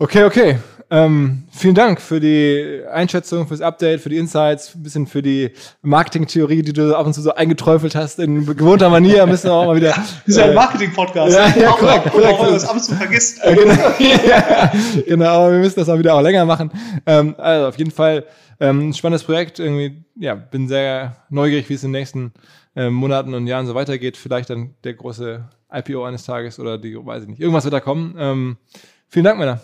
A: Okay, okay. Ähm, vielen Dank für die Einschätzung, fürs Update, für die Insights, ein bisschen für die Marketing-Theorie, die du ab und zu so eingeträufelt hast in gewohnter Manier. Müssen wir auch mal wieder.
E: Das [LAUGHS] ist ja ein Marketing-Podcast.
A: Ja, ja,
E: auch,
A: korrekt,
E: auch,
A: korrekt.
E: auch, das ab und zu vergisst.
A: Äh, genau, [LAUGHS] ja, genau, aber wir müssen das mal wieder auch länger machen. Ähm, also auf jeden Fall ähm, ein spannendes Projekt. Irgendwie, ja, bin sehr neugierig, wie es in den nächsten ähm, Monaten und Jahren so weitergeht. Vielleicht dann der große IPO eines Tages oder die, weiß ich nicht. Irgendwas wird da kommen. Ähm, vielen Dank, Männer.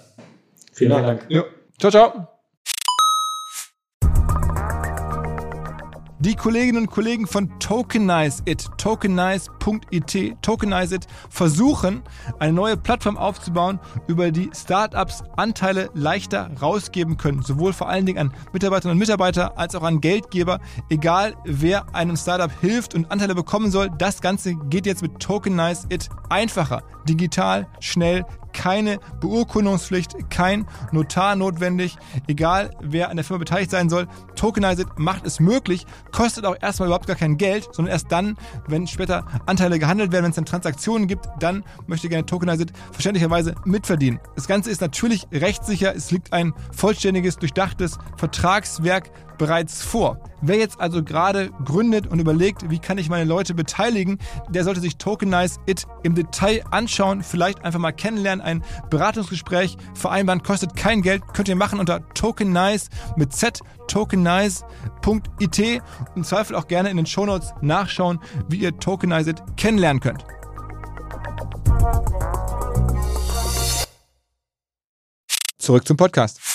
E: Vielen Dank.
A: Ja. Ciao, ciao. Die Kolleginnen und Kollegen von Tokenize It, tokenize.it, Tokenize It versuchen, eine neue Plattform aufzubauen, über die Startups Anteile leichter rausgeben können. Sowohl vor allen Dingen an Mitarbeiterinnen und Mitarbeiter als auch an Geldgeber. Egal, wer einem Startup hilft und Anteile bekommen soll, das Ganze geht jetzt mit Tokenize It einfacher, digital, schnell, keine Beurkundungspflicht, kein Notar notwendig. Egal, wer an der Firma beteiligt sein soll, Tokenized macht es möglich, kostet auch erstmal überhaupt gar kein Geld, sondern erst dann, wenn später Anteile gehandelt werden, wenn es dann Transaktionen gibt, dann möchte gerne Tokenized verständlicherweise mitverdienen. Das Ganze ist natürlich rechtssicher, es liegt ein vollständiges, durchdachtes Vertragswerk bereits vor. Wer jetzt also gerade gründet und überlegt, wie kann ich meine Leute beteiligen, der sollte sich Tokenize It im Detail anschauen, vielleicht einfach mal kennenlernen, ein Beratungsgespräch vereinbaren, kostet kein Geld, könnt ihr machen unter Tokenize mit Z, tokenize.it und im Zweifel auch gerne in den Shownotes nachschauen, wie ihr Tokenize It kennenlernen könnt. Zurück zum Podcast.